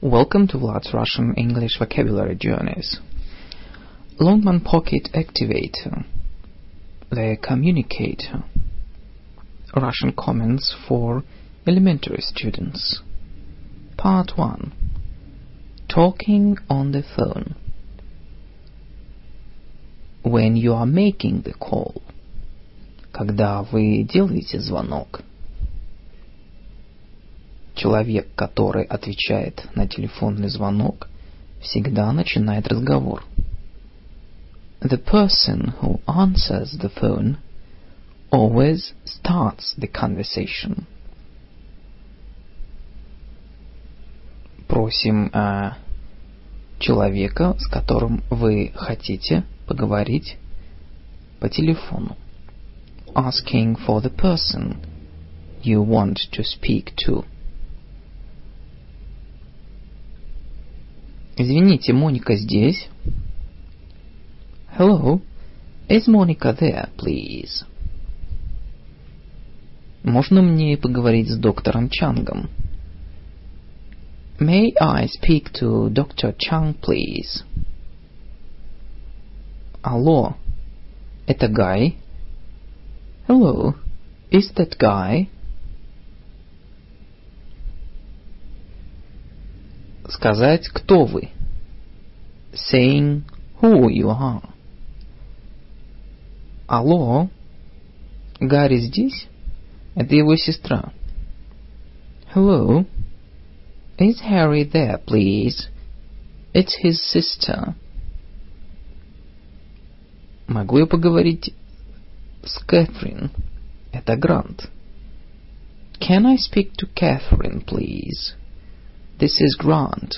Welcome to Vlad's Russian English Vocabulary Journeys. Longman Pocket Activator. The Communicator. Russian comments for elementary students. Part 1. Talking on the phone. When you are making the call. Когда вы делаете звонок. Человек, который отвечает на телефонный звонок, всегда начинает разговор. The person who answers the phone always starts the conversation. Просим э, человека, с которым вы хотите поговорить по телефону. Asking for the person you want to speak to. Извините, Моника здесь? Hello, is Monica there, please? Можно мне поговорить с доктором Чангом? May I speak to Dr. Chang, please? Алло, это Гай? Hello, is that Guy? Сказать, кто вы. Saying who you are. Алло, Гарри здесь? Это его сестра. Hello, is Harry there, please? It's his sister. Могу я поговорить с Кэтрин? Это Грант. Can I speak to Catherine, please? This is Grant.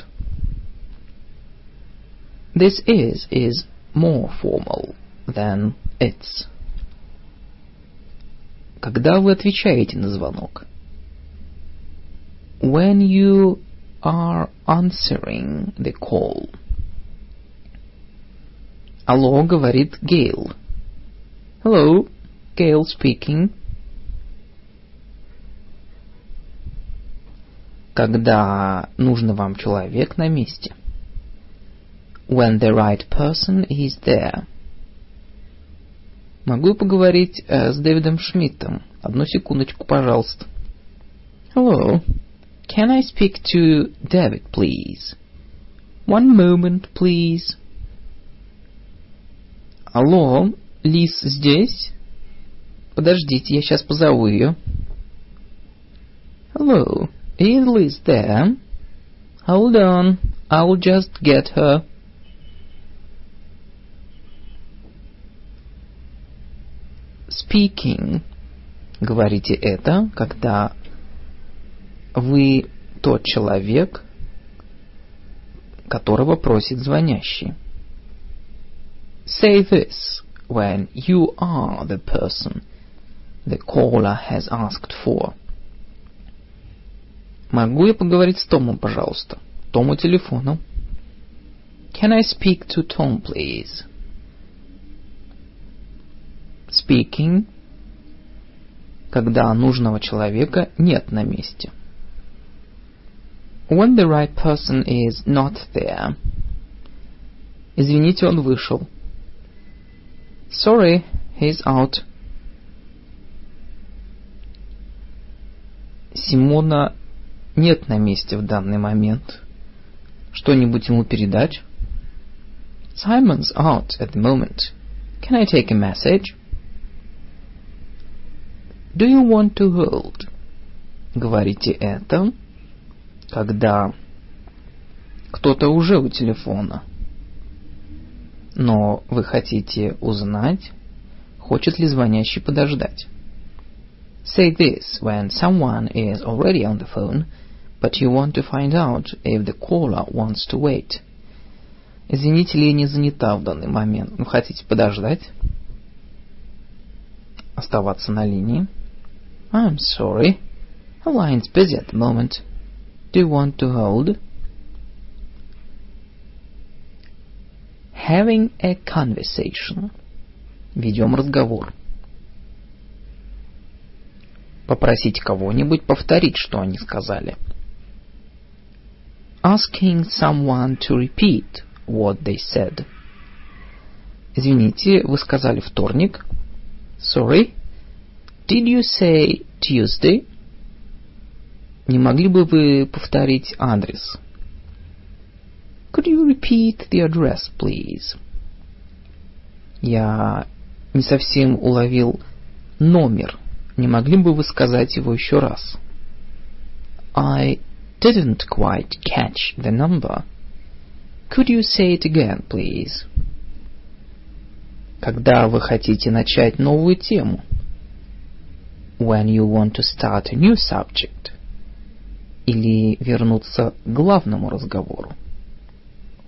This is is more formal than it's. Когда вы отвечаете на звонок? When you are answering the call. Алло, говорит Гейл. Hello, Gail speaking. когда нужный вам человек на месте. When the right person is there. Могу поговорить э, с Дэвидом Шмидтом? Одну секундочку, пожалуйста. Hello. Can I speak to David, please? One moment, please. Алло, Лиз здесь? Подождите, я сейчас позову ее. Hello. Is Liz there? Hold on, I'll just get her. Speaking. Говорите это, когда вы тот человек, которого просит звонящий. Say this when you are the person the caller has asked for. Могу я поговорить с Томом, пожалуйста? Тому телефону. Can I speak to Tom, please? Speaking. Когда нужного человека нет на месте. When the right person is not there. Извините, он вышел. Sorry, he's out. Симона нет на месте в данный момент. Что-нибудь ему передать? Simon's out at the moment. Can I take a message? Do you want to hold? Говорите это, когда кто-то уже у телефона. Но вы хотите узнать, хочет ли звонящий подождать. Say this when someone is already on the phone, but you want to find out if the caller wants to wait. Извините, ли не занята в данный момент. Вы хотите подождать? Оставаться на линии? I'm sorry. The line's busy at the moment. Do you want to hold? Having a conversation. Ведем разговор. Попросить кого-нибудь повторить, что они сказали. asking someone to repeat what they said. Извините, вы сказали вторник. Sorry, did you say Tuesday? Не могли бы вы повторить адрес? Could you repeat the address, please? Я не совсем уловил номер. Не могли бы вы сказать его еще раз? I didn't quite catch the number. Could you say it again, please? Когда вы хотите начать новую тему? When you want to start a new subject. Или вернуться к главному разговору?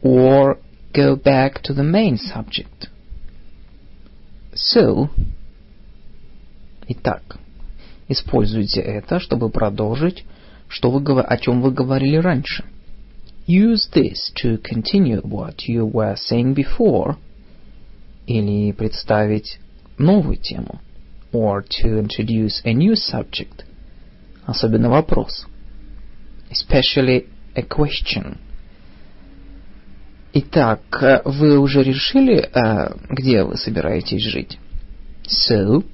Or go back to the main subject. So, итак, используйте это, чтобы продолжить, что вы, о чем вы говорили раньше. Use this to continue what you were saying before. Или представить новую тему. Or to introduce a new subject. Особенно вопрос. Especially a question. Итак, вы уже решили, где вы собираетесь жить? So,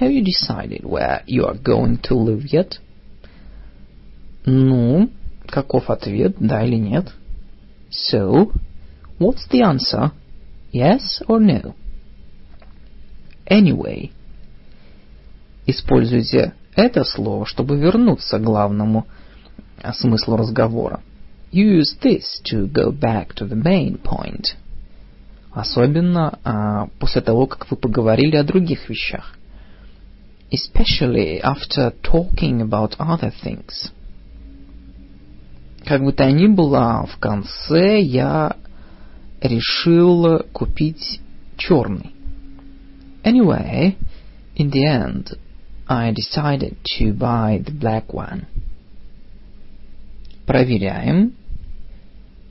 have you decided where you are going to live yet? Ну, каков ответ, да или нет? So, what's the answer? Yes or no? Anyway. Используйте это слово, чтобы вернуться к главному смыслу разговора. Use this to go back to the main point. Особенно а, после того, как вы поговорили о других вещах. Especially after talking about other things. Как бы то ни было, в конце я решил купить черный. Anyway, in the end, I decided to buy the black one. Проверяем,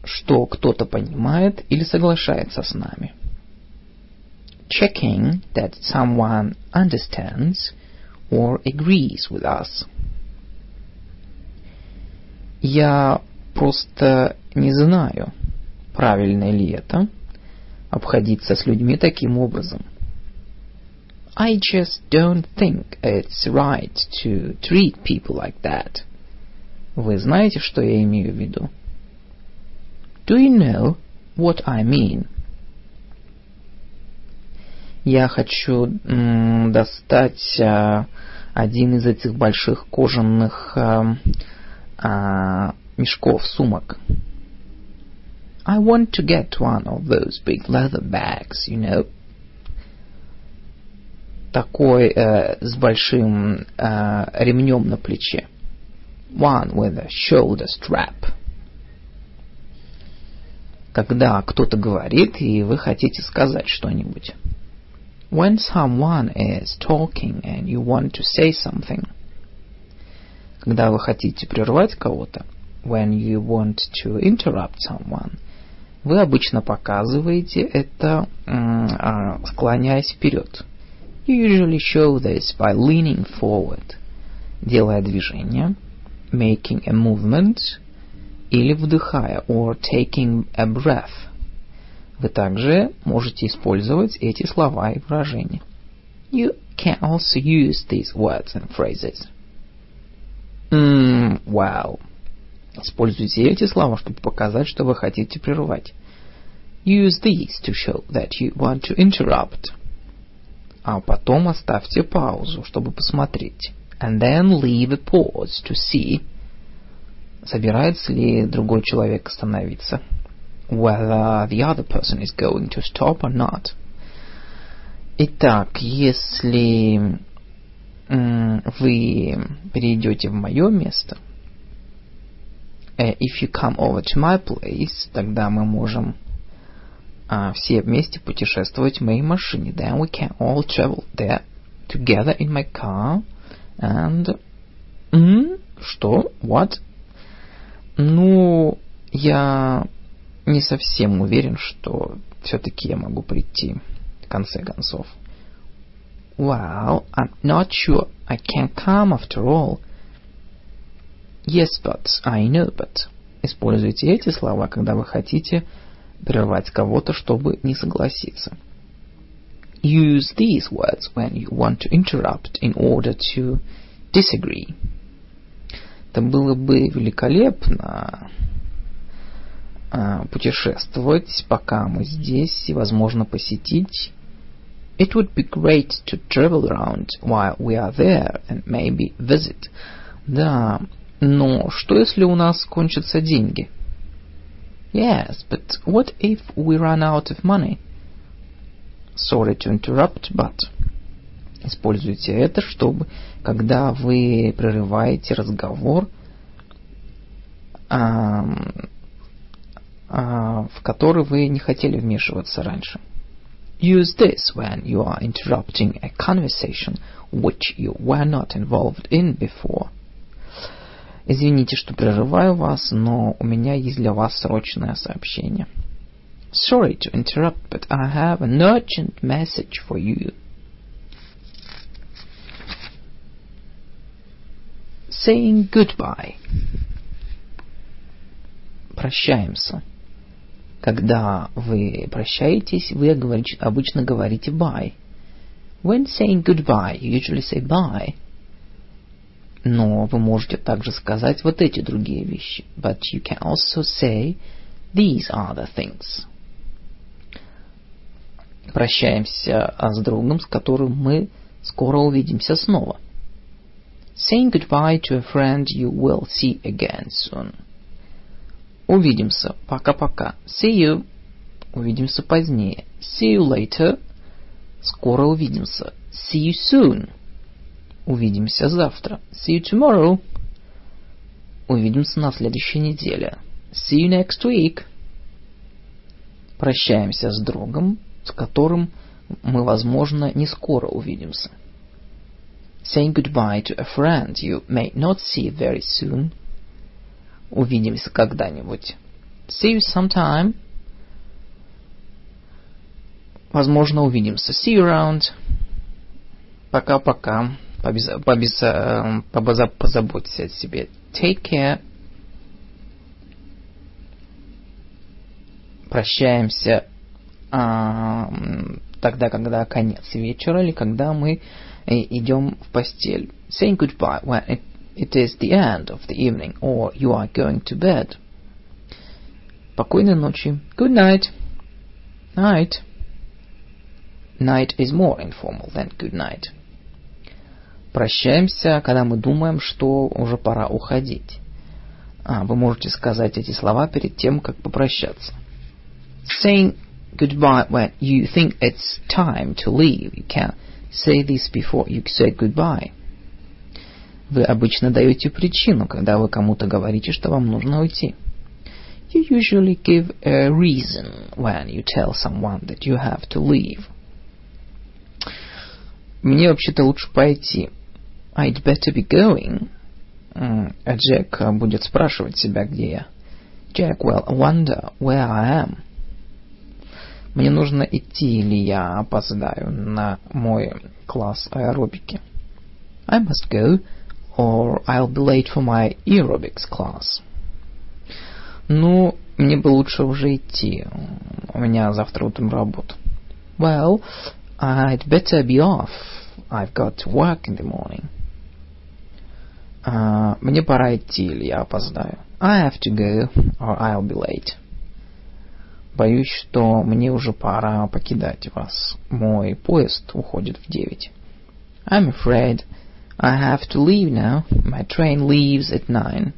что кто-то понимает или соглашается с нами. Checking that someone understands or agrees with us. Я просто не знаю, правильно ли это, обходиться с людьми таким образом. I just don't think it's right to treat people like that. Вы знаете, что я имею в виду? Do you know what I mean? Я хочу м, достать а, один из этих больших кожаных а, а, мешков, сумок. I want to get one of those big leather bags, you know. Такой э, с большим э, ремнем на плече. One with a shoulder strap. Когда кто-то говорит, и вы хотите сказать что-нибудь. When someone is talking and you want to say something. Когда вы хотите прервать кого-то. When you want to interrupt someone. Вы обычно показываете это, склоняясь вперед. You usually show this by leaning forward. Делая движение. Making a movement. Или вдыхая, or taking a breath. Вы также можете использовать эти слова и выражения. You can also use these words and phrases. Mm, well. Используйте эти слова, чтобы показать, что вы хотите прервать. Use these to show that you want to interrupt. А потом оставьте паузу, чтобы посмотреть. And then leave a pause to see. Собирается ли другой человек остановиться? Whether the other person is going to stop or not. Итак, если вы перейдете в мое место, if you come over to my place, тогда мы можем а, все вместе путешествовать в моей машине. Then we can all travel there together in my car and... Mm, что? What? Ну, я не совсем уверен, что все-таки я могу прийти в конце концов. Well, I'm not sure I can come after all. Yes, but I know, but Используйте эти слова, когда вы хотите прервать кого-то, чтобы не согласиться. Use these words when you want to interrupt in order to disagree. Это было бы великолепно путешествовать, пока мы здесь, и, возможно, посетить. It would be great to travel around while we are there and maybe visit. Да, но что если у нас кончатся деньги? Yes, but what if we run out of money? Sorry to interrupt, but... Используйте это, чтобы, когда вы прерываете разговор, а, а, в который вы не хотели вмешиваться раньше. Use this when you are interrupting a conversation which you were not involved in before. Извините, что прерываю вас, но у меня есть для вас срочное сообщение. Sorry to interrupt, but I have an urgent message for you. Saying goodbye. Прощаемся. Когда вы прощаетесь, вы обычно говорите bye. When saying goodbye, you usually say bye. Но вы можете также сказать вот эти другие вещи. But you can also say these the things. Прощаемся с другом, с которым мы скоро увидимся снова. Saying goodbye to a friend you will see again soon. Увидимся. Пока-пока. See you. Увидимся позднее. See you later. Скоро увидимся. See you soon. Увидимся завтра. See you tomorrow. Увидимся на следующей неделе. See you next week. Прощаемся с другом, с которым мы, возможно, не скоро увидимся. Saying goodbye to a friend you may not see very soon. Увидимся когда-нибудь. See you sometime. Возможно, увидимся. See you around. Пока-пока. Позаботься о себе. Take care. Прощаемся а, тогда, когда конец вечера или когда мы идем в постель. Saying goodbye when it it is the end of the evening or you are going to bed. Спокойной ночи. Good night. Night. Night is more informal than good night. Прощаемся, когда мы думаем, что уже пора уходить. А, вы можете сказать эти слова перед тем, как попрощаться. Saying goodbye when you think it's time to leave. You can say this before you say goodbye. Вы обычно даете причину, когда вы кому-то говорите, что вам нужно уйти. You usually give a reason when you tell someone that you have to leave. Мне вообще-то лучше пойти. I'd better be going. А Джек будет спрашивать себя, где я. Jack will wonder where I am. Мне нужно идти, или я опоздаю на мой класс аэробики. I must go, or I'll be late for my aerobics class. Ну, мне бы лучше уже идти. У меня завтра утром работа. Well, I'd better be off. I've got to work in the morning. Uh, мне пора идти, или я опоздаю. I have to go, or I'll be late. Боюсь, что мне уже пора покидать вас. Мой поезд уходит в девять. I'm afraid I have to leave now. My train leaves at nine.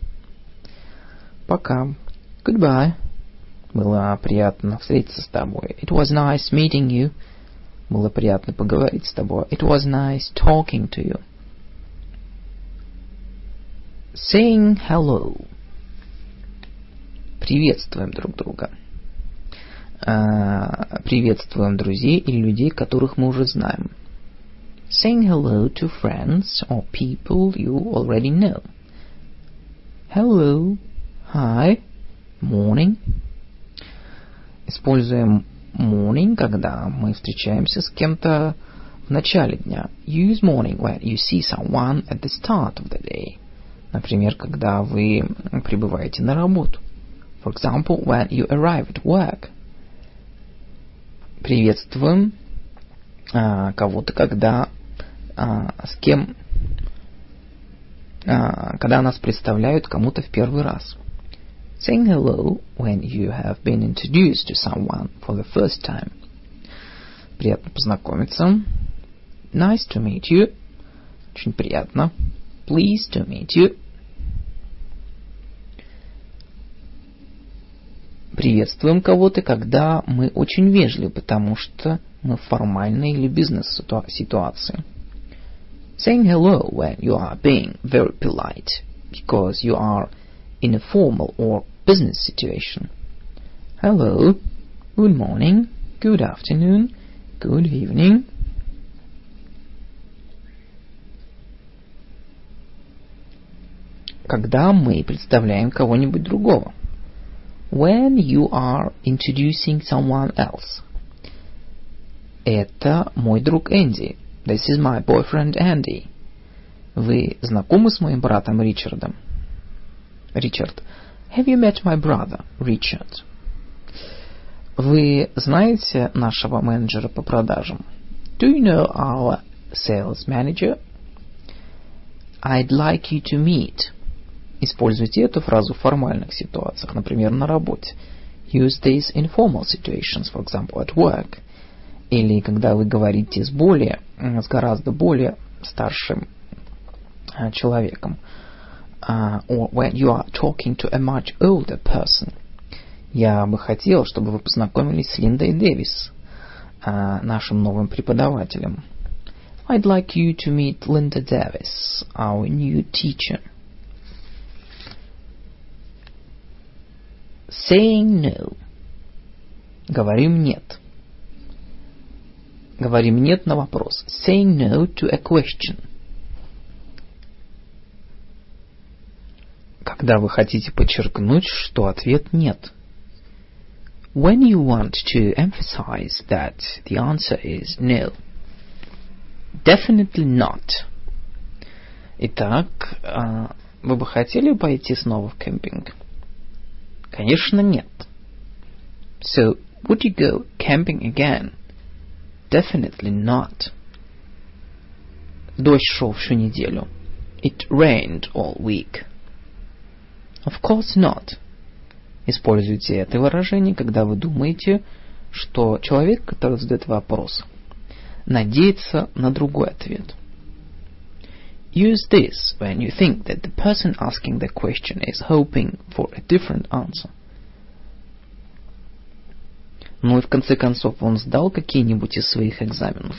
Пока. Goodbye. Было приятно встретиться с тобой. It was nice meeting you. Было приятно поговорить с тобой. It was nice talking to you. Saying hello. Приветствуем друг друга. Приветствуем друзей или людей, которых мы уже знаем. saying hello to friends or people you already know. Hello, hi, morning. Используем morning, когда мы встречаемся с кем-то в начале дня. Use morning when you see someone at the start of the day. Например, когда вы прибываете на работу. For example, when you arrive at work. Приветствуем а, кого-то, когда а, с кем, а, когда нас представляют кому-то в первый раз. Saying hello when you have been introduced to someone for the first time. Приятно познакомиться. Nice to meet you. Очень приятно. Pleased to meet you. Приветствуем кого-то, когда мы очень вежливы, потому что мы в формальной или бизнес-ситуации. Saying hello when you are being very polite, because you are in a formal or business situation. Hello, good morning, good afternoon, good evening. Когда мы представляем кого-нибудь другого. When you are introducing someone else. Это мой друг Энди. This is my boyfriend Andy. Вы знакомы с моим братом Ричардом? Ричард. Have you met my brother, Richard? Вы знаете нашего менеджера по продажам? Do you know our sales manager? I'd like you to meet. Используйте эту фразу в формальных ситуациях, например, на работе. Use this in formal situations, for example, at work. Или когда вы говорите с более, с гораздо более старшим человеком. Uh, or when you are talking to a much older person. Я бы хотел, чтобы вы познакомились с Линдой Дэвис, нашим новым преподавателем. I'd like you to meet Linda Davis, our new teacher. Saying no. Говорим нет. Говорим нет на вопрос. Saying no to a question. Когда вы хотите подчеркнуть, что ответ нет. When you want to emphasize that the answer is no. Definitely not. Итак, вы бы хотели пойти снова в кемпинг? Конечно, нет. So, would you go camping again? Definitely not. Дождь шел всю неделю. It rained all week. Of course not. Используйте это выражение, когда вы думаете, что человек, который задает вопрос, надеется на другой ответ. Use this when you think that the person asking the question is hoping for a different answer. Ну и в конце концов он сдал какие-нибудь из своих экзаменов.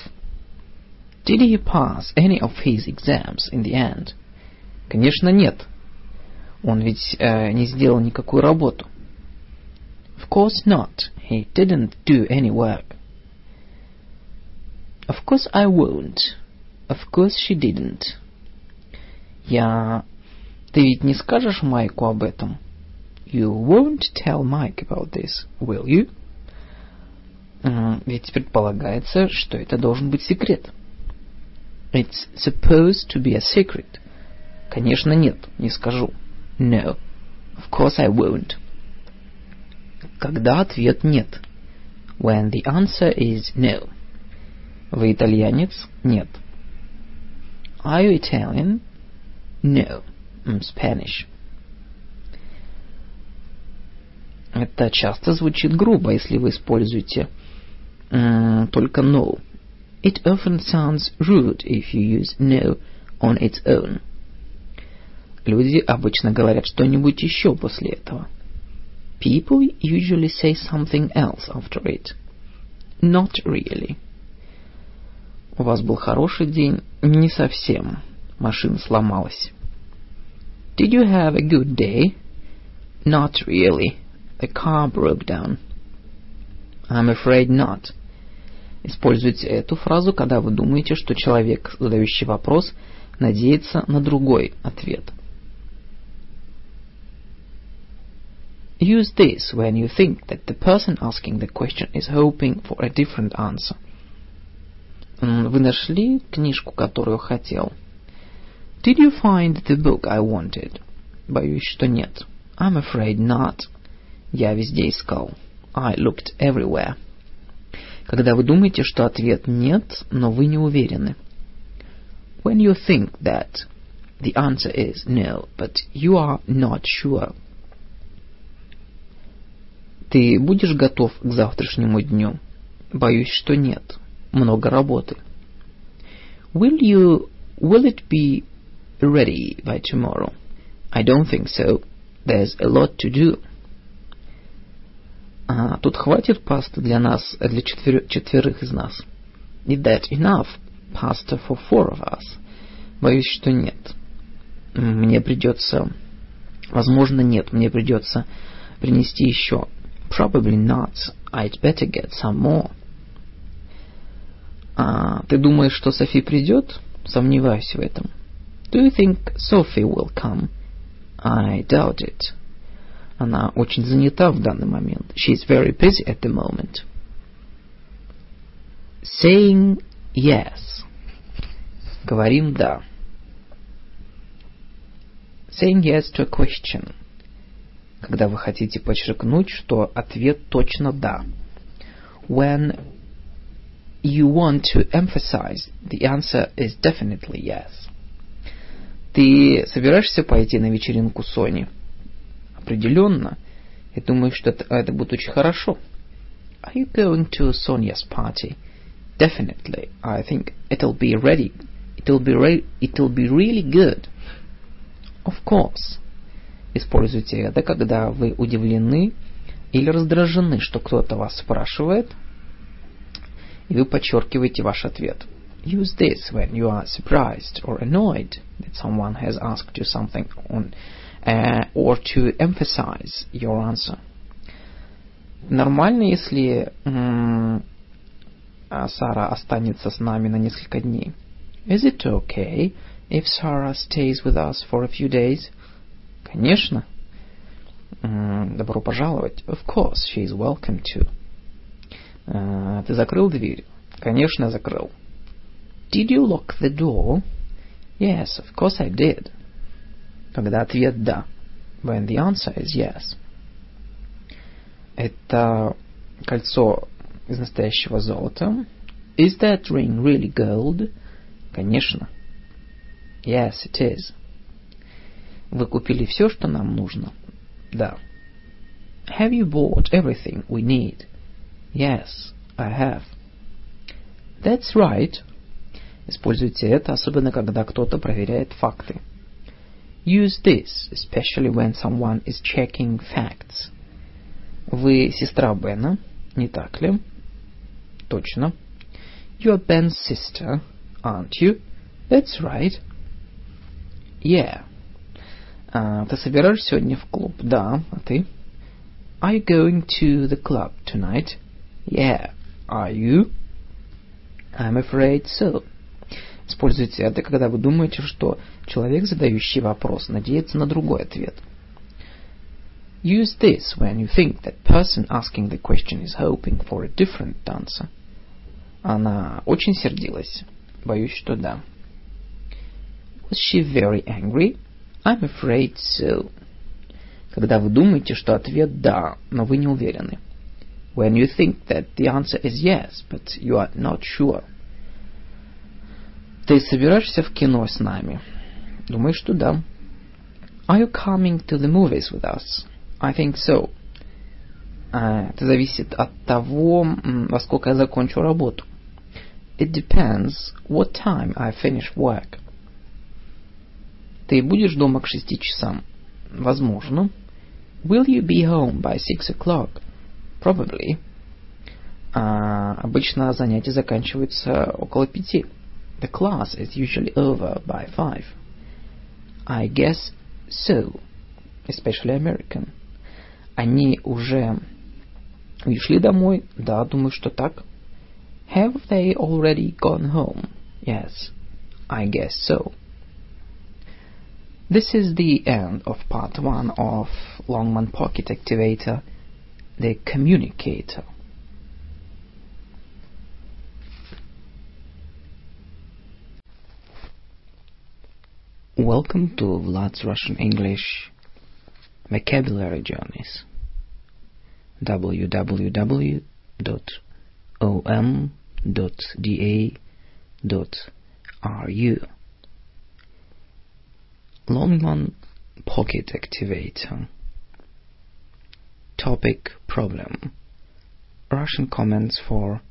Did he pass any of his exams in the end? Конечно, нет. Он ведь э, не сделал никакую работу. Of course not. He didn't do any work. Of course I won't. Of course she didn't. Я... Ты ведь не скажешь Майку об этом? You won't tell Mike about this, will you? Ведь предполагается, что это должен быть секрет. It's supposed to be a secret. Конечно, нет, не скажу. No, of course I won't. Когда ответ нет. When the answer is no. Вы итальянец? Нет. Are you Italian? No, I'm Spanish. Это часто звучит грубо, если вы используете м, только no. It often sounds rude if you use no on its own. Люди обычно говорят что-нибудь еще после этого. People usually say something else after it. Not really. У вас был хороший день? Не совсем. Машина сломалась. Did you have a good day? Not really. The car broke down. I'm afraid not. Используйте эту фразу, когда вы думаете, что человек, задающий вопрос, надеется на другой ответ. Use this when you think that the person asking the question is hoping for a different answer. Вы нашли книжку, которую хотел? Did you find the book I wanted? Боюсь, что нет. I'm afraid not. Я везде искал. I looked everywhere. Когда вы думаете, что ответ нет, но вы не уверены. When you think that the answer is no, but you are not sure. Ты будешь готов к завтрашнему дню? Боюсь, что нет. Много работы. Will you will it be ready by tomorrow? I don't think so. There's a lot to do. А, тут хватит пасты для нас, для четвер... четверых из нас. Is that enough pasta for four of us? Боюсь, что нет. Мне придется... Возможно, нет. Мне придется принести еще. Probably not. I'd better get some more. А, ты думаешь, что Софи придет? Сомневаюсь в этом. Do you think Sophie will come? I doubt it. Она очень занята в данный момент. She's very busy at the moment. Saying yes. Говорим да. Saying yes to a question. Когда вы хотите подчеркнуть, что ответ точно да. When you want to emphasize the answer is definitely yes. Ты собираешься пойти на вечеринку Сони? Определенно. Я думаю, что это, это будет очень хорошо. Are you going to Sonia's party? Definitely. I think it'll be ready. It'll be re it'll be really good. Of course. Используйте это, когда вы удивлены или раздражены, что кто-то вас спрашивает, и вы подчеркиваете ваш ответ. Use this when you are surprised or annoyed that someone has asked you something on, uh, or to emphasize your answer. Нормально, если Сара останется с нами на несколько дней. Is it okay if Sarah stays with us for a few days? Конечно. Добро пожаловать. Of course, she is welcome to. Uh, ты закрыл дверь? Конечно, закрыл. Did you lock the door? Yes, of course I did. Когда ответ «да». When the answer is yes. Это кольцо из настоящего золота. Is that ring really gold? Конечно. Yes, it is. Вы купили все, что нам нужно? Да. Have you bought everything we need? Yes, I have. That's right. Используйте это, особенно когда кто-то проверяет факты. Use this, especially when someone is checking facts. Вы сестра Бена, не так ли? Точно. You're Ben's sister, aren't you? That's right. Yeah. А, ты собираешься сегодня в клуб? Да. А ты? Are you going to the club tonight? Yeah. Are you? I'm afraid so. Используйте это, когда вы думаете, что человек, задающий вопрос, надеется на другой ответ. Use this when you think that person asking the question is hoping for a different answer. Она очень сердилась. Боюсь, что да. Was she very angry? I'm afraid so. Когда вы думаете, что ответ «да», но вы не уверены. When you think that the answer is yes, but you are not sure. Ты собираешься в кино с нами? Думаю, что да. Are you coming to the movies with us? I think so. Это зависит от того, во сколько я закончу работу. It depends what time I finish work. Ты будешь дома к шести часам? Возможно. Will you be home by six o'clock? Probably. А, обычно занятия заканчиваются около пяти. The class is usually over by five. I guess so. Especially American. Они уже ушли домой? Да, думаю, что так. Have they already gone home? Yes, I guess so. This is the end of part one of Longman Pocket Activator, the communicator. Welcome to Vlad's Russian English Vocabulary Journeys. www.om.da.ru. Longman Pocket Activator. Topic Problem. Russian comments for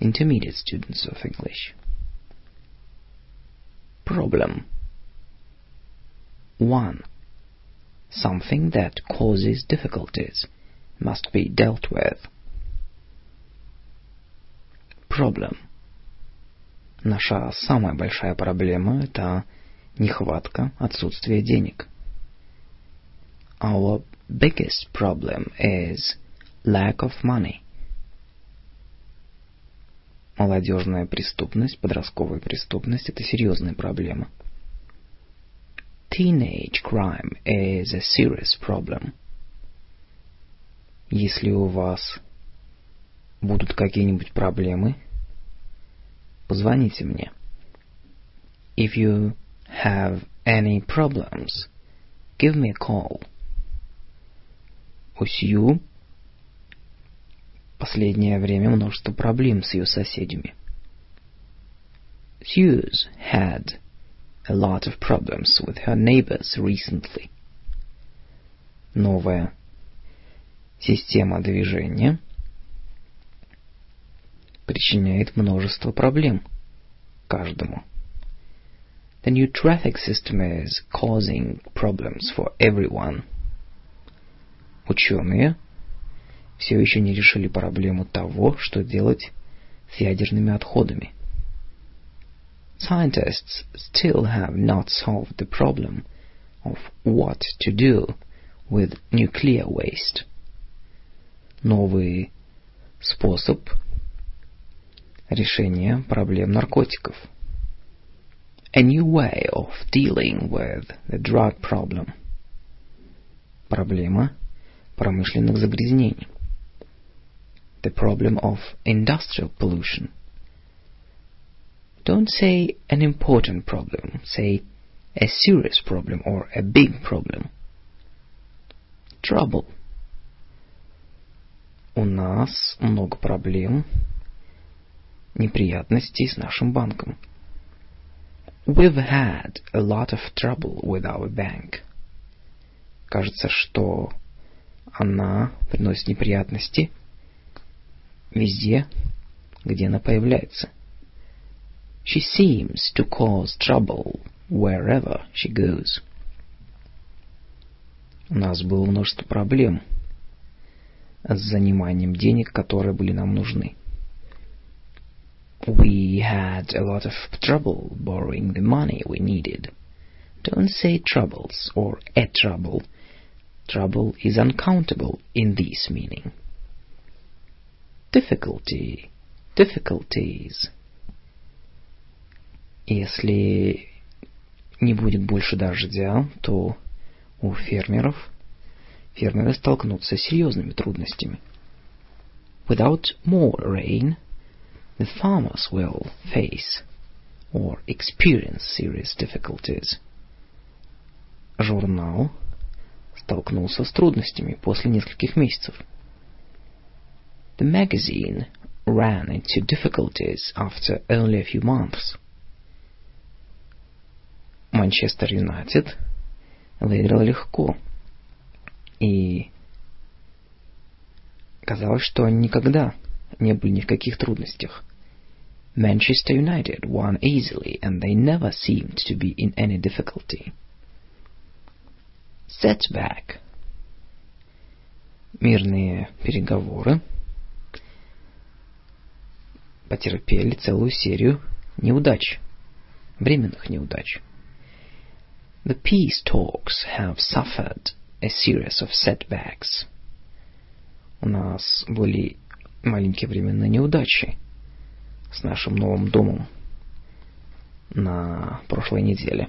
intermediate students of English. Problem 1. Something that causes difficulties must be dealt with. Problem. Наша самая большая проблема – это нехватка, отсутствие денег. Our biggest problem is lack of money. Молодежная преступность, подростковая преступность – это серьезная проблема. Teenage crime is a serious problem. Если у вас будут какие-нибудь проблемы, позвоните мне. If you have any problems, give me a call. У Сью последнее время множество проблем с ее соседями. Suze had a lot of problems with her neighbors recently. Новая система движения причиняет множество проблем каждому. The new traffic system is causing problems for everyone. Ученые все еще не решили проблему того, что делать с ядерными отходами. Scientists still have not solved the problem of what to do with nuclear waste. Новый способ решения проблем наркотиков. A new way of dealing with the drug problem. Проблема промышленных загрязнений. The problem of industrial pollution. Don't say an important problem, say a serious problem or a big problem. Trouble. У нас много проблем, неприятностей с нашим банком. We've had a lot of trouble with our bank. Кажется, что она приносит неприятности везде, где она появляется. She seems to cause trouble wherever she goes. У нас было множество проблем с заниманием денег, которые были нам нужны. We had a lot of trouble borrowing the money we needed. Don't say troubles or a trouble. Trouble is uncountable in this meaning. Difficulty, difficulties. Если не будет больше дождя, то у фермеров фермеры столкнутся с серьезными трудностями. Without more rain, the farmers will face or experience serious difficulties. Журнал столкнулся с трудностями после нескольких месяцев. The magazine ran into difficulties after only a few months. Манчестер Юнайтед выиграл легко. И казалось, что они никогда не были ни в каких трудностях. Manchester United won easily, and they never seemed to be in any difficulty. Setback. Мирные переговоры потерпели целую серию неудач, временных неудач. The peace talks have suffered a series of setbacks. У нас были маленькие временные неудачи с нашим новым домом на прошлой неделе.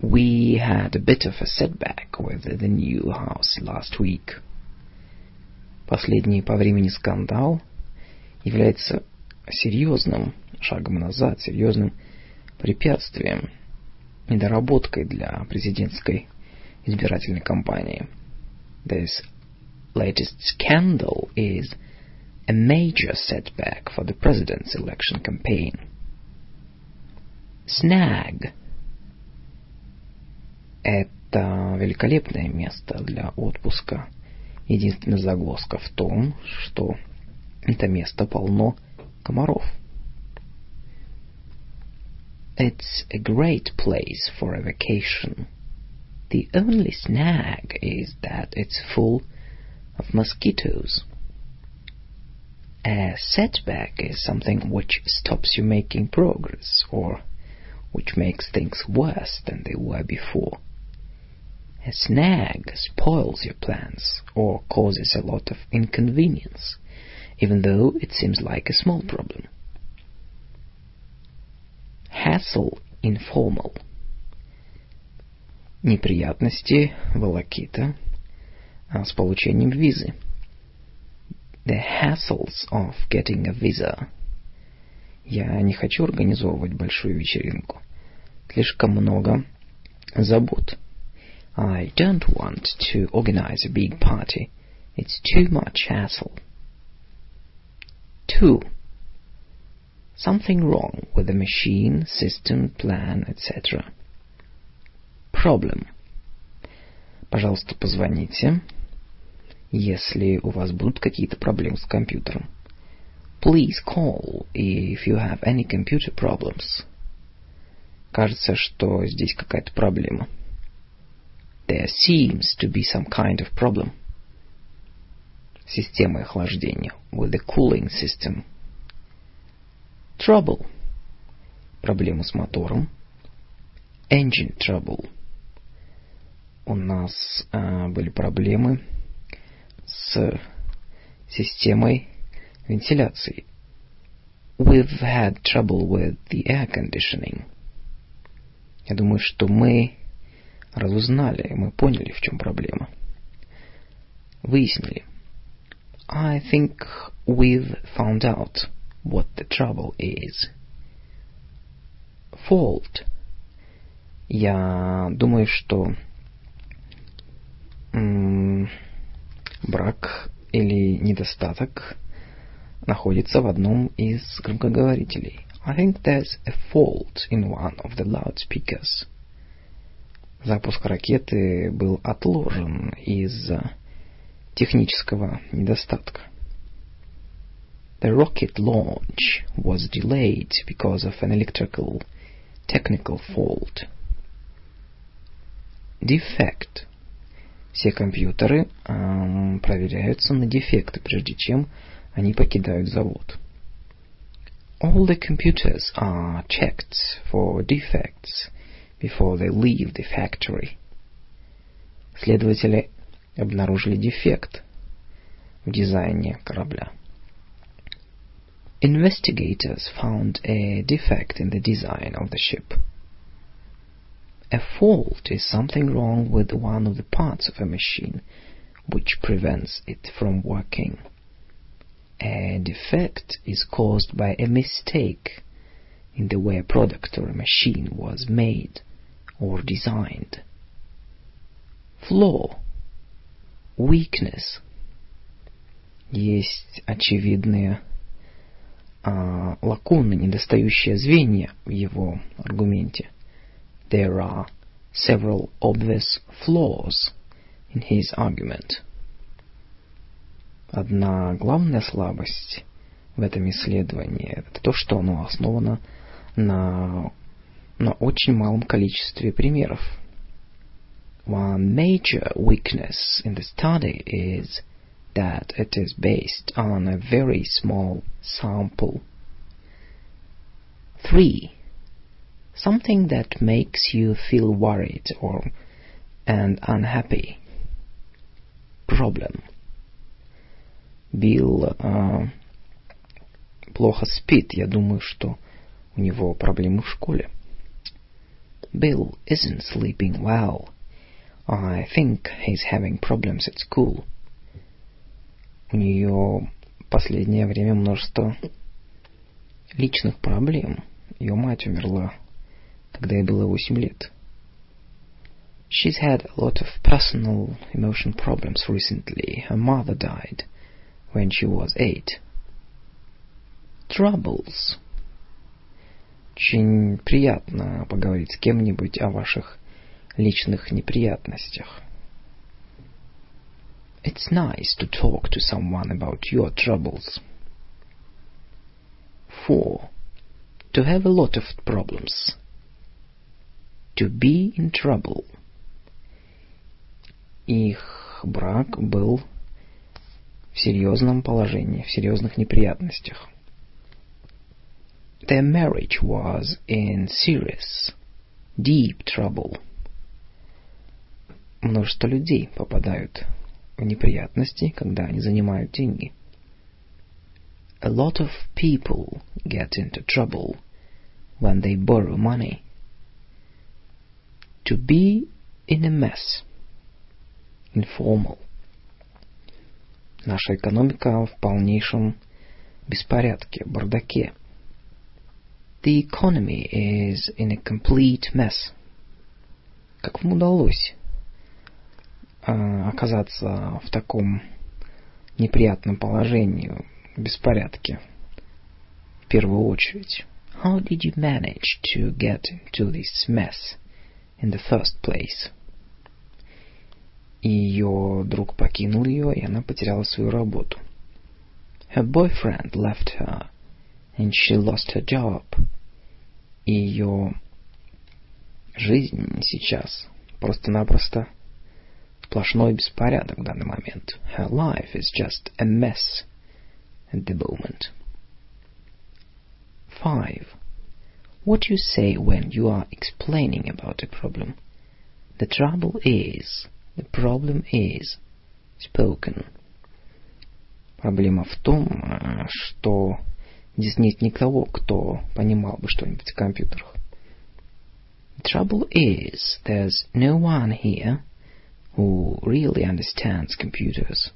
We had a bit of a setback with the new house last week. Последний по времени скандал является серьезным шагом назад, серьезным препятствием, недоработкой для президентской избирательной кампании. This latest scandal is a major setback for the president's election campaign. Snag – это великолепное место для отпуска. Единственная загвоздка в том, что это место полно комаров. It's a great place for a vacation. The only snag is that it's full of mosquitoes. A setback is something which stops you making progress or which makes things worse than they were before. A snag spoils your plans or causes a lot of inconvenience, even though it seems like a small problem. Hassle informal. Неприятности волокита с получением визы. The hassles of getting a visa. Я не хочу организовывать большую вечеринку. Слишком много забот. I don't want to organize a big party. It's too much hassle. 2. Something wrong with the machine, system, plan, etc. Problem. Пожалуйста, позвоните, если у вас будут какие-то проблемы с компьютером. Please call if you have any computer problems. Кажется, что здесь какая-то проблема. There seems to be some kind of problem. Система охлаждения. With the cooling system. Trouble. Проблемы с мотором. Engine trouble. У нас э, были проблемы с системой вентиляции. We've had trouble with the air conditioning. Я думаю, что мы разузнали, мы поняли, в чем проблема. Выяснили. I think we've found out what the trouble is. Fault. Я думаю, что брак или недостаток находится в одном из громкоговорителей. I think there's a fault in one of the loudspeakers. Запуск ракеты был отложен из-за технического недостатка. The rocket launch was delayed because of an electrical technical fault. Defect. Все компьютеры эм, проверяются на дефекты, прежде чем они покидают завод. All the computers are checked for defects before they leave the factory. Следователи обнаружили дефект в дизайне корабля. Investigators found a defect in the design of the ship. A fault is something wrong with one of the parts of a machine which prevents it from working. A defect is caused by a mistake in the way a product or a machine was made or designed. Flaw. Weakness. Есть очевидные а, лакуны, недостающие звенья в его аргументе. There are several obvious flaws in his argument. Одна главная слабость в этом исследовании – это то, что оно основано на, на очень малом количестве примеров. One major weakness in the study is that it is based on a very small sample. 3. Something that makes you feel worried or and unhappy. Problem. Билл э, плохо спит. Я думаю, что у него проблемы в школе. Bill isn't sleeping well. I think he's having problems at school. У нее последнее время множество личных проблем. Ее мать умерла, когда ей было восемь лет. She's had a lot of personal emotion problems recently. Her mother died when she was eight. Troubles. Очень приятно поговорить с кем-нибудь о ваших личных неприятностях. It's nice to talk to someone about your troubles. 4. To have a lot of problems. To be in trouble. Их брак был в серьезном положении, в серьезных неприятностях. Their marriage was in serious, deep trouble. Множество людей попадают в неприятности, когда они занимают деньги. A lot of people get into trouble when they borrow money. To be in a mess. Informal. Наша экономика в полнейшем беспорядке, бардаке. The economy is in a complete mess. Как вам удалось оказаться в таком неприятном положении, беспорядке, в первую очередь. How did you manage to get into this mess in the first place? Ее друг покинул ее, и она потеряла свою работу. Her boyfriend left her, and she lost her job. Ее жизнь сейчас просто-напросто сплошной беспорядок в данный момент. Her life is just a mess at the moment. 5. What you say when you are explaining about a problem. The trouble is, the problem is, spoken. Проблема в том, что здесь нет никого, кто понимал бы что-нибудь в компьютерах. The trouble is, there's no one here who really understands computers.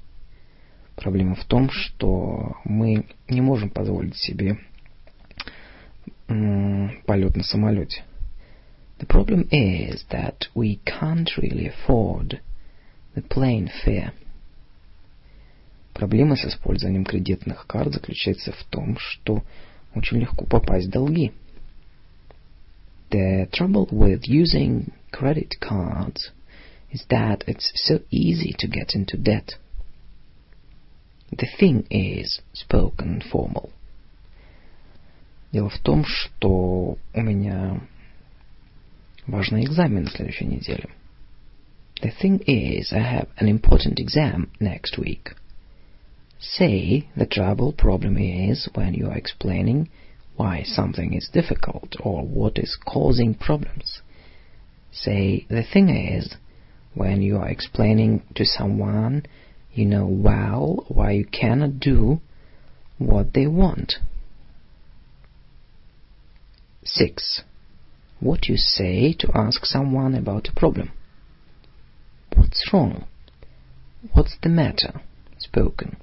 Проблема в том, что мы не можем позволить себе полет на самолете. The problem is that we can't really afford the plane fare. Проблема с использованием кредитных карт заключается в том, что очень легко попасть в долги. The trouble with using credit cards is that it's so easy to get into debt. The thing is spoken formal. Дело в том, что у меня важный экзамен на следующей неделе. The thing is, I have an important exam next week. Say the trouble problem is when you are explaining why something is difficult or what is causing problems. Say the thing is when you are explaining to someone you know well why you cannot do what they want. 6. What you say to ask someone about a problem. What's wrong? What's the matter? Spoken.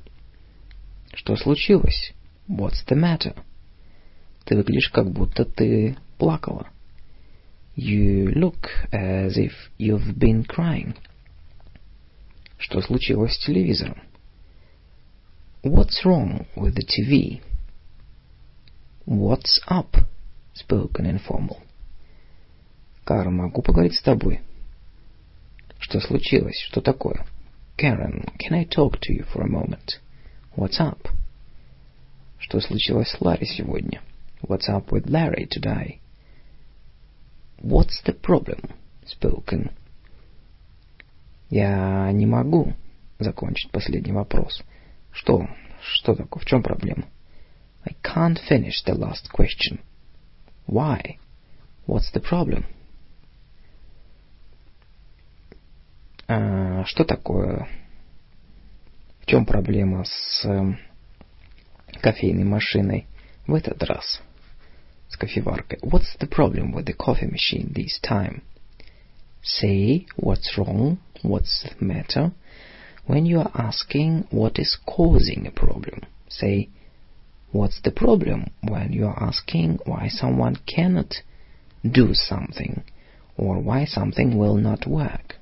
Что случилось? What's the matter? Ты выглядишь, как будто ты плакала. You look as if you've been crying. Что случилось с телевизором? What's wrong with the TV? What's up? Spoken informal. Карл, могу поговорить с тобой? Что случилось? Что такое? Karen, can I talk to you for a moment? What's up? Что случилось с Ларри сегодня? What's up with Larry today? What's the problem? Spoken. Я не могу закончить последний вопрос. Что? Что такое? В чем проблема? I can't finish the last question. Why? What's the problem? А, что такое? В чем проблема с кофейной машиной в этот раз? С кофеваркой. What's the problem with the coffee machine this time? Say what's wrong, what's the matter. When you are asking what is causing a problem, say what's the problem when you are asking why someone cannot do something or why something will not work.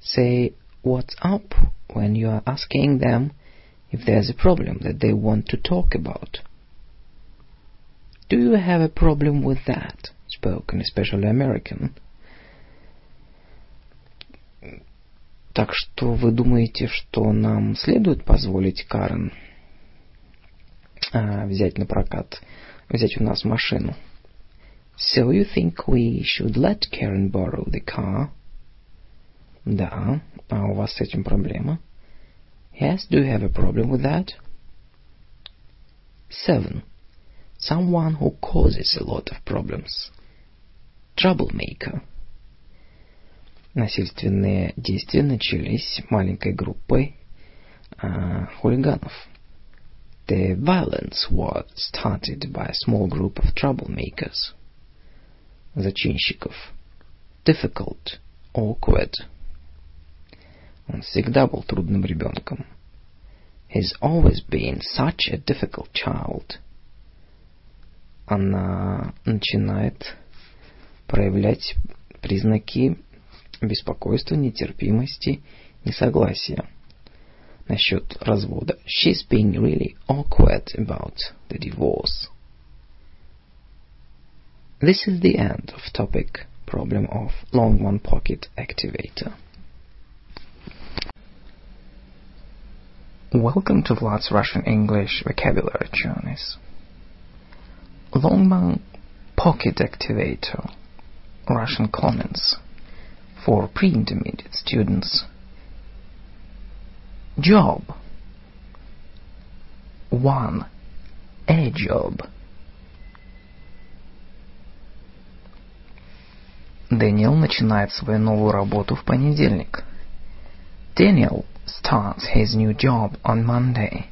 Say what's up when you are asking them if there's a problem that they want to talk about. Do you have a problem with that? spoke an especially American. Так что вы думаете, что нам следует позволить Карен а, взять на прокат, взять у нас машину? So you think we should let Karen borrow the car? Да. А у вас с этим проблема? Yes, do you have a problem with that? Seven. Someone who causes a lot of problems. Troublemaker. Насильственные действия начались маленькой группой uh, хулиганов. The violence was started by a small group of troublemakers. Зачинщиков. Difficult, awkward. Он всегда был трудным ребенком. He's always been such a difficult child. Она начинает проявлять признаки беспокойства, нетерпимости, несогласия насчет развода. She's being really awkward about the divorce. This is the end of topic problem of long one pocket activator. Welcome to Vlad's Russian English vocabulary journeys. Longman Pocket Activator Russian comments for pre-intermediate students. Job 1. A job. Дэниел начинает свою новую работу в понедельник. Daniel starts his new job on Monday.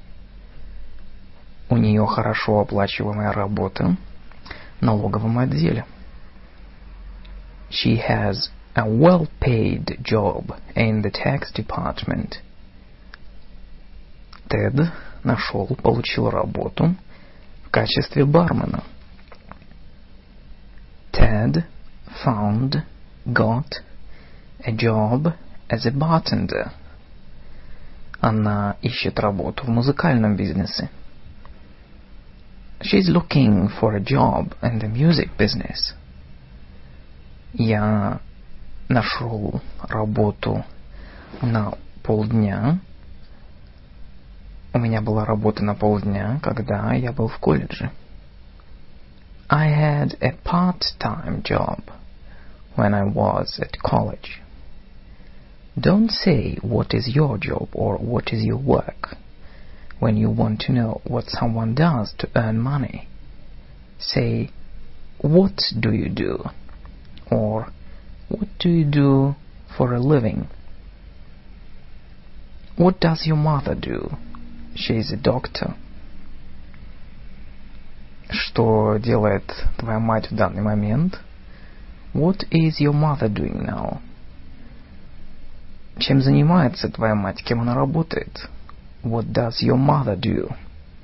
У нее хорошо оплачиваемая работа в налоговом отделе. She has a well-paid job in the tax department. Тед нашел, получил работу в качестве бармена. Ted found, got a job as a bartender. Она ищет работу в музыкальном бизнесе. She's looking for a job in the music business. Я нашел работу на полдня. У меня была работа на полдня, когда я был в колледже. I had a part-time job when I was at college. Don't say what is your job or what is your work when you want to know what someone does to earn money. Say, what do you do? Or, what do you do for a living? What does your mother do? She is a doctor. Что делает твоя мать в данный момент? What is your mother doing now? Чем занимается твоя мать? Кем она работает? What does your mother do?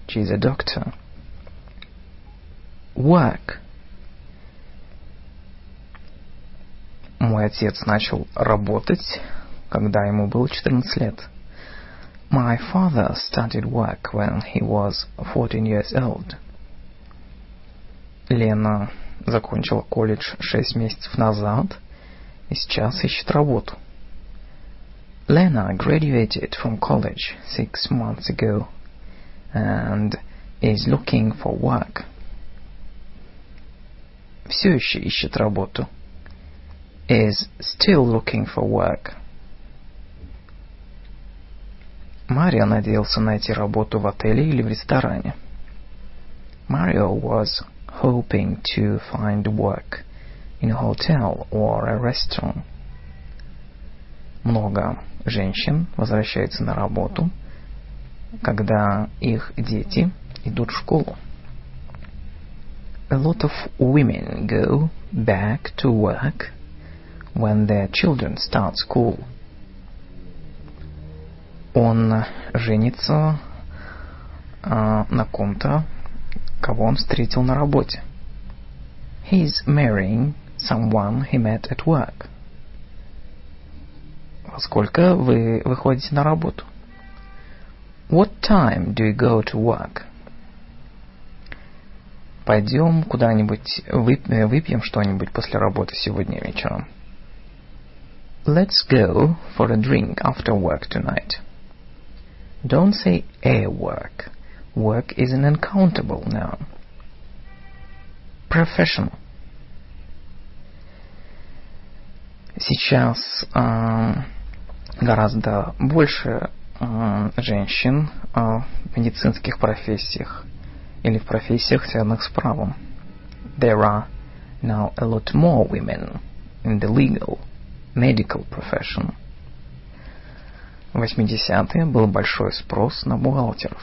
She is a doctor. Work. Мой отец начал работать, когда ему было 14 лет. My father started work when he was 14 years old. Лена закончила колледж 6 месяцев назад и сейчас ищет работу. Lena graduated from college six months ago and is looking for work. Все еще ищет работу. Is still looking for work. Марио надеялся найти работу в отеле или в ресторане. Mario was hoping to find work in a hotel or a restaurant. Много женщин возвращаются на работу, когда их дети идут в школу. A lot of women go back to work when their children start school. Он женится э, на ком-то, кого он встретил на работе. He's marrying someone he met at work. Сколько вы выходите на работу? What time do you go to work? Пойдем куда-нибудь выпьем что-нибудь после работы сегодня вечером. Let's go for a drink after work tonight. Don't say a work. Work is an uncountable noun. Professional. Сейчас э, гораздо больше э, женщин э, в медицинских профессиях или в профессиях, связанных с правом. There are now a lot more women in the legal, medical profession. В 80-е был большой спрос на бухгалтеров.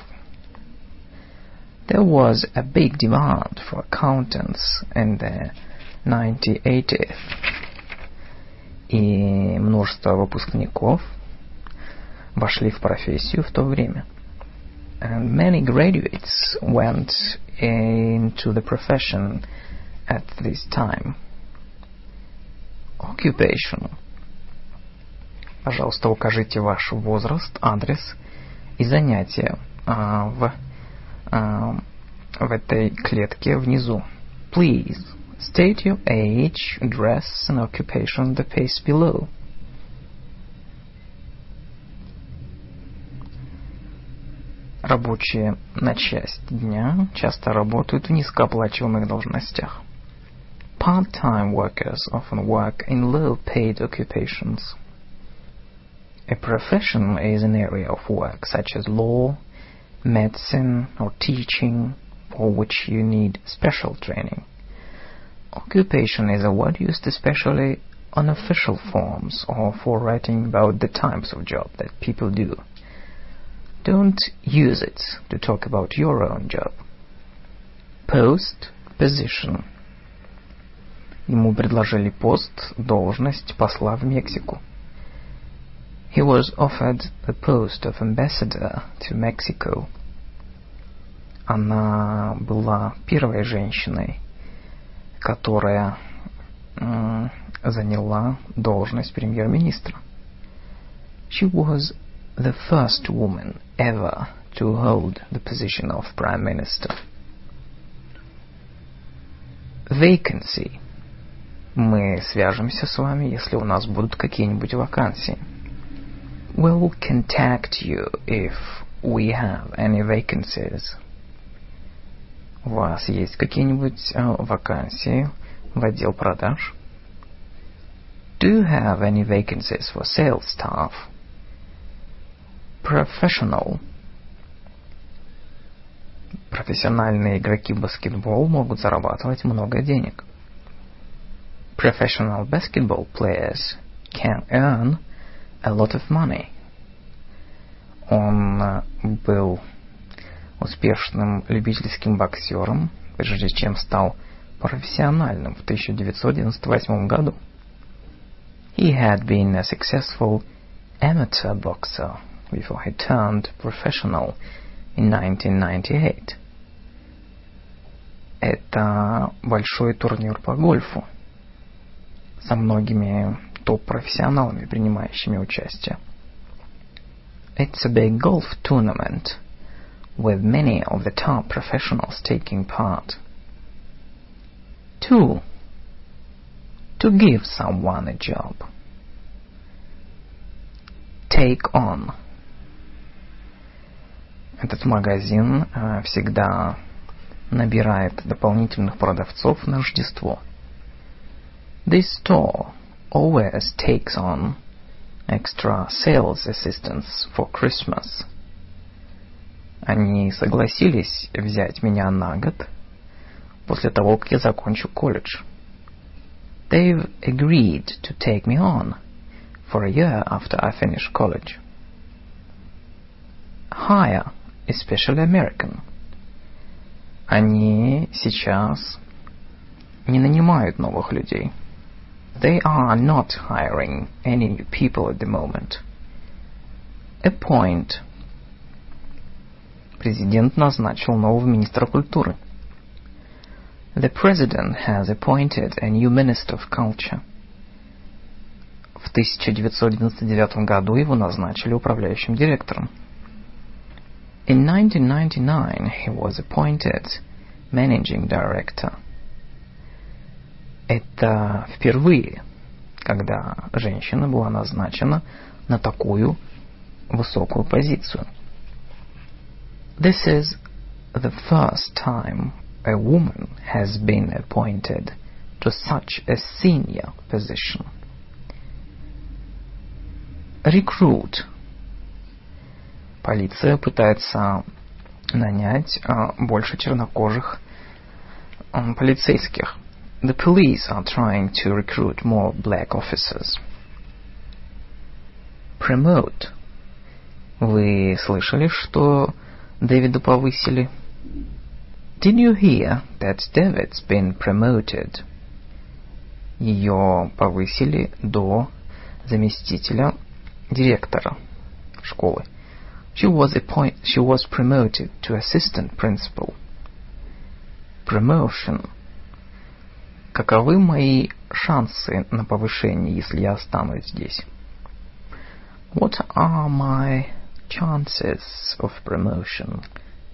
There was a big demand for accountants in the 1980s. И множество выпускников вошли в профессию в то время. And many graduates went into the profession at this time. Occupation. Пожалуйста, укажите ваш возраст, адрес и занятия а, в, а, в этой клетке внизу. Please state your age, address and occupation on the page below. Рабочие на часть дня часто работают в низкооплачиваемых должностях. Part-time workers often work in low-paid occupations. A profession is an area of work such as law, medicine, or teaching, for which you need special training. Occupation is a word used especially on official forms or for writing about the types of job that people do. Don't use it to talk about your own job. Post – position. Ему предложили пост, должность посла в Мексику. He was offered the post of ambassador to Mexico. Она была первой женщиной, которая заняла должность премьер-министра. She was the first woman ever to hold the position of Prime Minister. Vacancy. Мы свяжемся с вами, если у нас будут какие-нибудь вакансии. We'll contact you if we have any vacancies. У вас есть какие-нибудь uh, вакансии в отдел продаж? Do you have any vacancies for sales staff? professional. Профессиональные игроки баскетбол могут зарабатывать много денег. Professional basketball players can earn a lot of money. Он был успешным любительским боксером, прежде чем стал профессиональным в 1998 году. He had been a successful amateur boxer before he turned professional in 1998. Это большой турнир по гольфу со многими топ-профессионалами, принимающими участие. It's a big golf tournament with many of the top professionals taking part. Two, to give someone a job. Take on – Этот магазин э, всегда набирает дополнительных продавцов на Рождество. This store always takes on extra sales assistants for Christmas. Они согласились взять меня на год после того, как я закончу колледж. They've agreed to take me on for a year after I finish college. Hire especially American. Они сейчас не нанимают новых людей. They are not hiring any new people at the moment. Appoint. Президент назначил нового министра культуры. The president has appointed a new minister of culture. В 1999 году его назначили управляющим директором. In 1999 he was appointed managing director. Это впервые, когда женщина была назначена на такую высокую позицию. This is the first time a woman has been appointed to such a senior position. Recruit. Полиция пытается нанять а, больше чернокожих а, полицейских. The police are trying to recruit more black officers. Promote. Вы слышали, что Дэвида повысили? Did you hear that David's been promoted? Ее повысили до заместителя директора школы. She was appoint she was promoted to assistant principal. Promotion. Каковы мои шансы на повышение, если я останусь здесь? What are my chances of promotion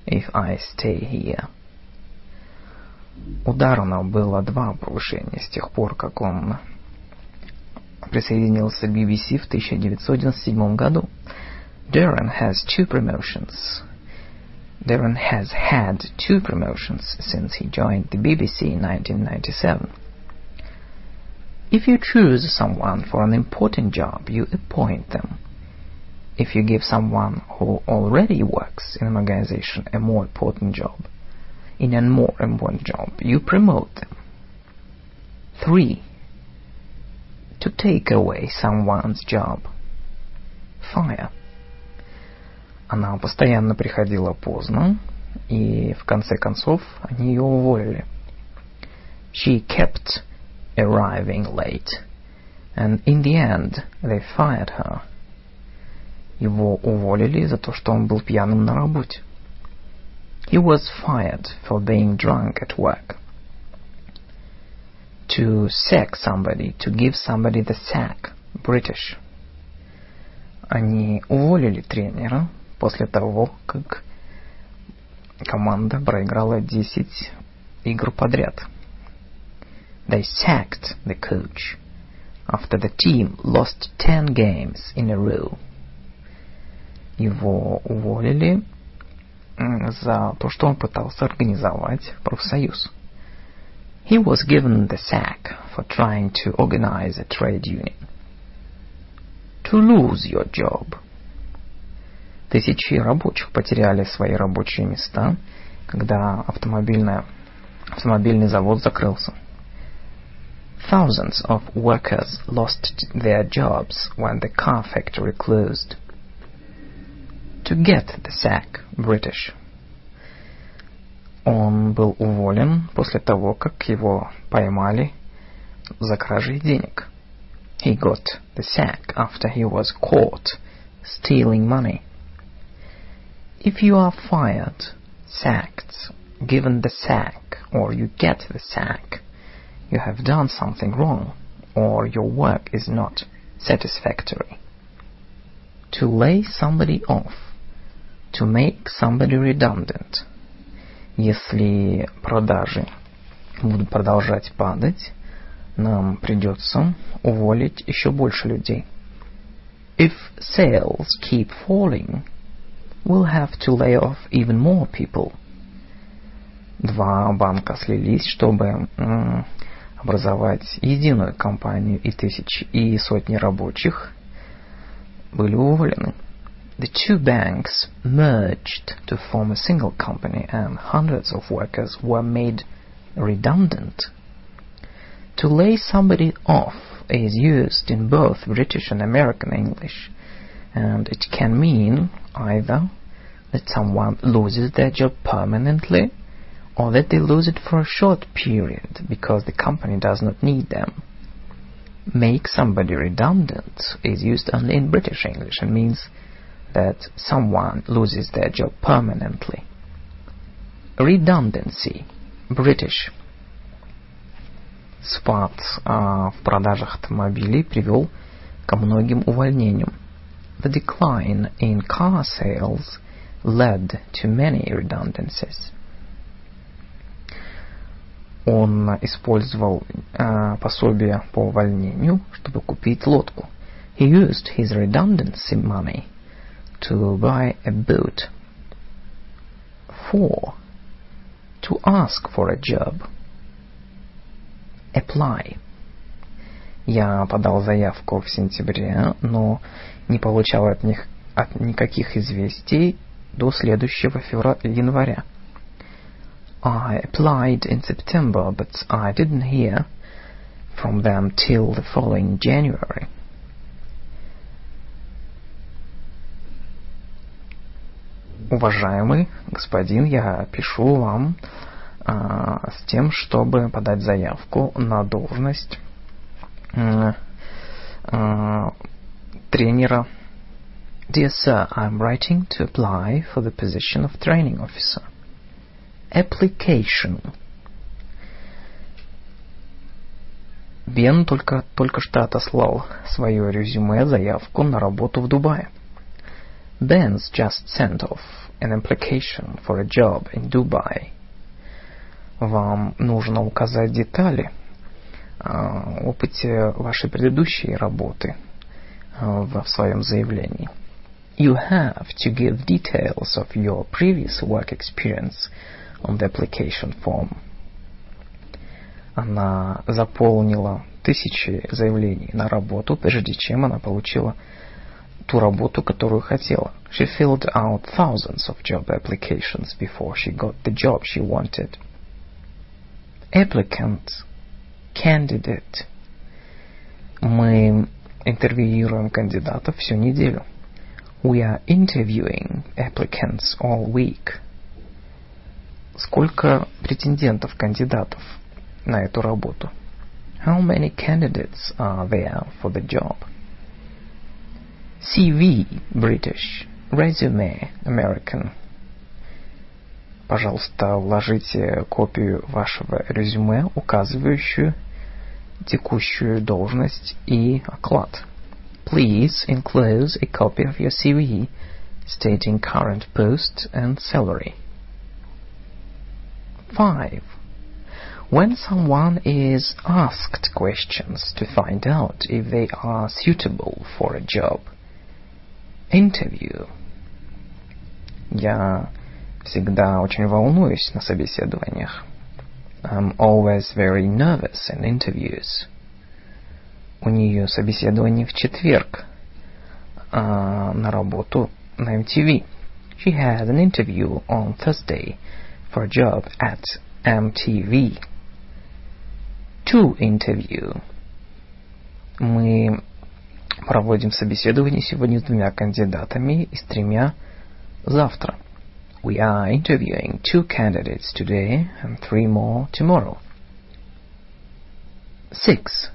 if I stay here? У Даррена было два повышения с тех пор, как он присоединился к BBC в 1997 году. Darren has two promotions. Darren has had two promotions since he joined the BBC in 1997. If you choose someone for an important job, you appoint them. If you give someone who already works in an organization a more important job, in a more important job, you promote them. 3. To take away someone's job. Fire. Она постоянно приходила поздно, и в конце концов они ее уволили. She kept arriving late, and in the end they fired her. Его уволили за то, что он был пьяным на работе. He was fired for being drunk at work. To sack somebody, to give somebody the sack, British. Они уволили тренера после того, как команда проиграла 10 игр подряд. They sacked the coach after the team lost 10 games in a row. Его уволили за то, что он пытался организовать профсоюз. He was given the sack for trying to organize a trade union. To lose your job. Тысячи рабочих потеряли свои рабочие места, когда автомобильная, автомобильный завод закрылся. Thousands of workers lost their jobs when the car factory closed. To get the sack, British. Он был уволен после того, как его поймали за кражей денег. He got the sack after he was caught stealing money. If you are fired, sacked, given the sack, or you get the sack, you have done something wrong, or your work is not satisfactory. To lay somebody off to make somebody redundant. Если продажи будут продолжать падать, нам придется уволить еще больше людей. If sales keep falling, we'll have to lay off even more people. Два банка слились, чтобы м, образовать единую компанию, и тысячи и сотни рабочих были уволены. The two banks merged to form a single company and hundreds of workers were made redundant. To lay somebody off is used in both British and American English, and it can mean either that someone loses their job permanently or that they lose it for a short period because the company does not need them. Make somebody redundant is used only in British English and means that someone loses their job permanently. Redundancy, British. Спад а, в продажах автомобилей привел ко многим увольнениям. The decline in car sales led to many redundancies. Он использовал э, пособие по увольнению, чтобы купить лодку. He used his redundancy money to buy a boat. Four. To ask for a job. Apply. Я подал заявку в сентябре, но не получал от них от никаких известий до следующего февраля, января. I applied in September, but I didn't hear from them till the following January. Уважаемый господин, я пишу вам а, с тем, чтобы подать заявку на должность а, тренера. Dear sir, I'm writing to apply for the position of training officer. Application. Бен только, только что отослал свое резюме, заявку на работу в Дубае. Ben's just sent off an application for a job in Dubai. Вам нужно указать детали о опыте вашей предыдущей работы в своем заявлении. You have to give details of your previous work experience on the application form. Она заполнила тысячи заявлений на работу, прежде чем она получила ту работу, которую хотела. She filled out thousands of job applications before she got the job she wanted. Applicant, candidate. Мы интервьюируем кандидатов всю неделю. We are interviewing applicants all week. Сколько претендентов, кандидатов на эту работу? How many candidates are there for the job? CV British, resume American. Пожалуйста, вложите копию вашего резюме, указывающую текущую должность и оклад. Please enclose a copy of your CV stating current post and salary. 5. When someone is asked questions to find out if they are suitable for a job. Interview. Я всегда очень волнуюсь на собеседованиях. I'm always very nervous in interviews. У нее собеседование в четверг а, на работу на MTV. She had an interview on Thursday for a job at MTV. To interview. Мы проводим собеседование сегодня с двумя кандидатами и с тремя завтра. We are interviewing two candidates today and three more tomorrow. 6.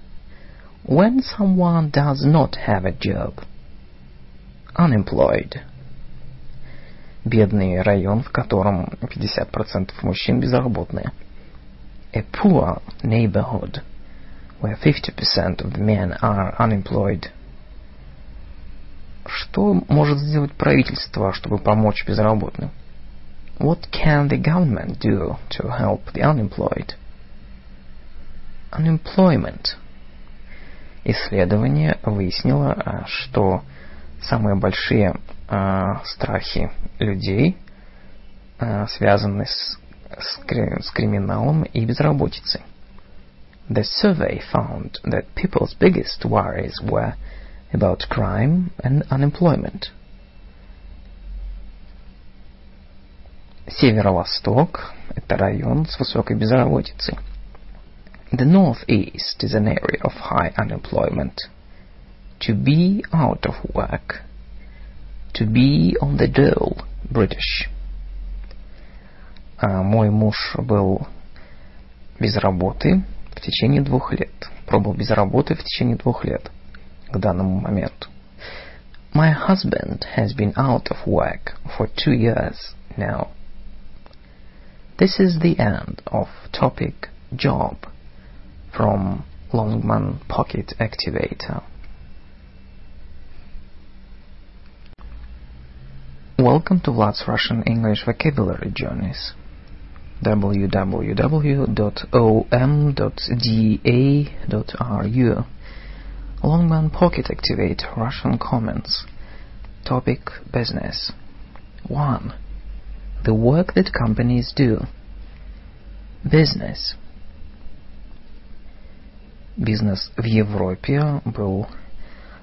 When someone does not have a job. Unemployed. Бедный район, в котором 50% мужчин безработные. A poor neighborhood where 50% of the men are unemployed. Что может сделать правительство, чтобы помочь безработным? What can the government do to help the unemployed? Unemployment. Исследование выяснило, что самые большие э, страхи людей э, связаны с, с, с криминалом и безработицей. The survey found that people's biggest worries were about crime and unemployment. Северо-восток – это район с высокой безработицей. The northeast is an area of high unemployment. To be out of work. To be on the dole, British. А мой муж был без работы в течение двух лет. Пробыл без работы в течение двух лет к данному моменту. My husband has been out of work for two years now. This is the end of topic job. from Longman Pocket Activator. Welcome to Vlad's Russian English Vocabulary Journeys www.om.da.ru Longman Pocket Activate Russian Comments Topic Business 1. The work that companies do Business Бизнес в Европе был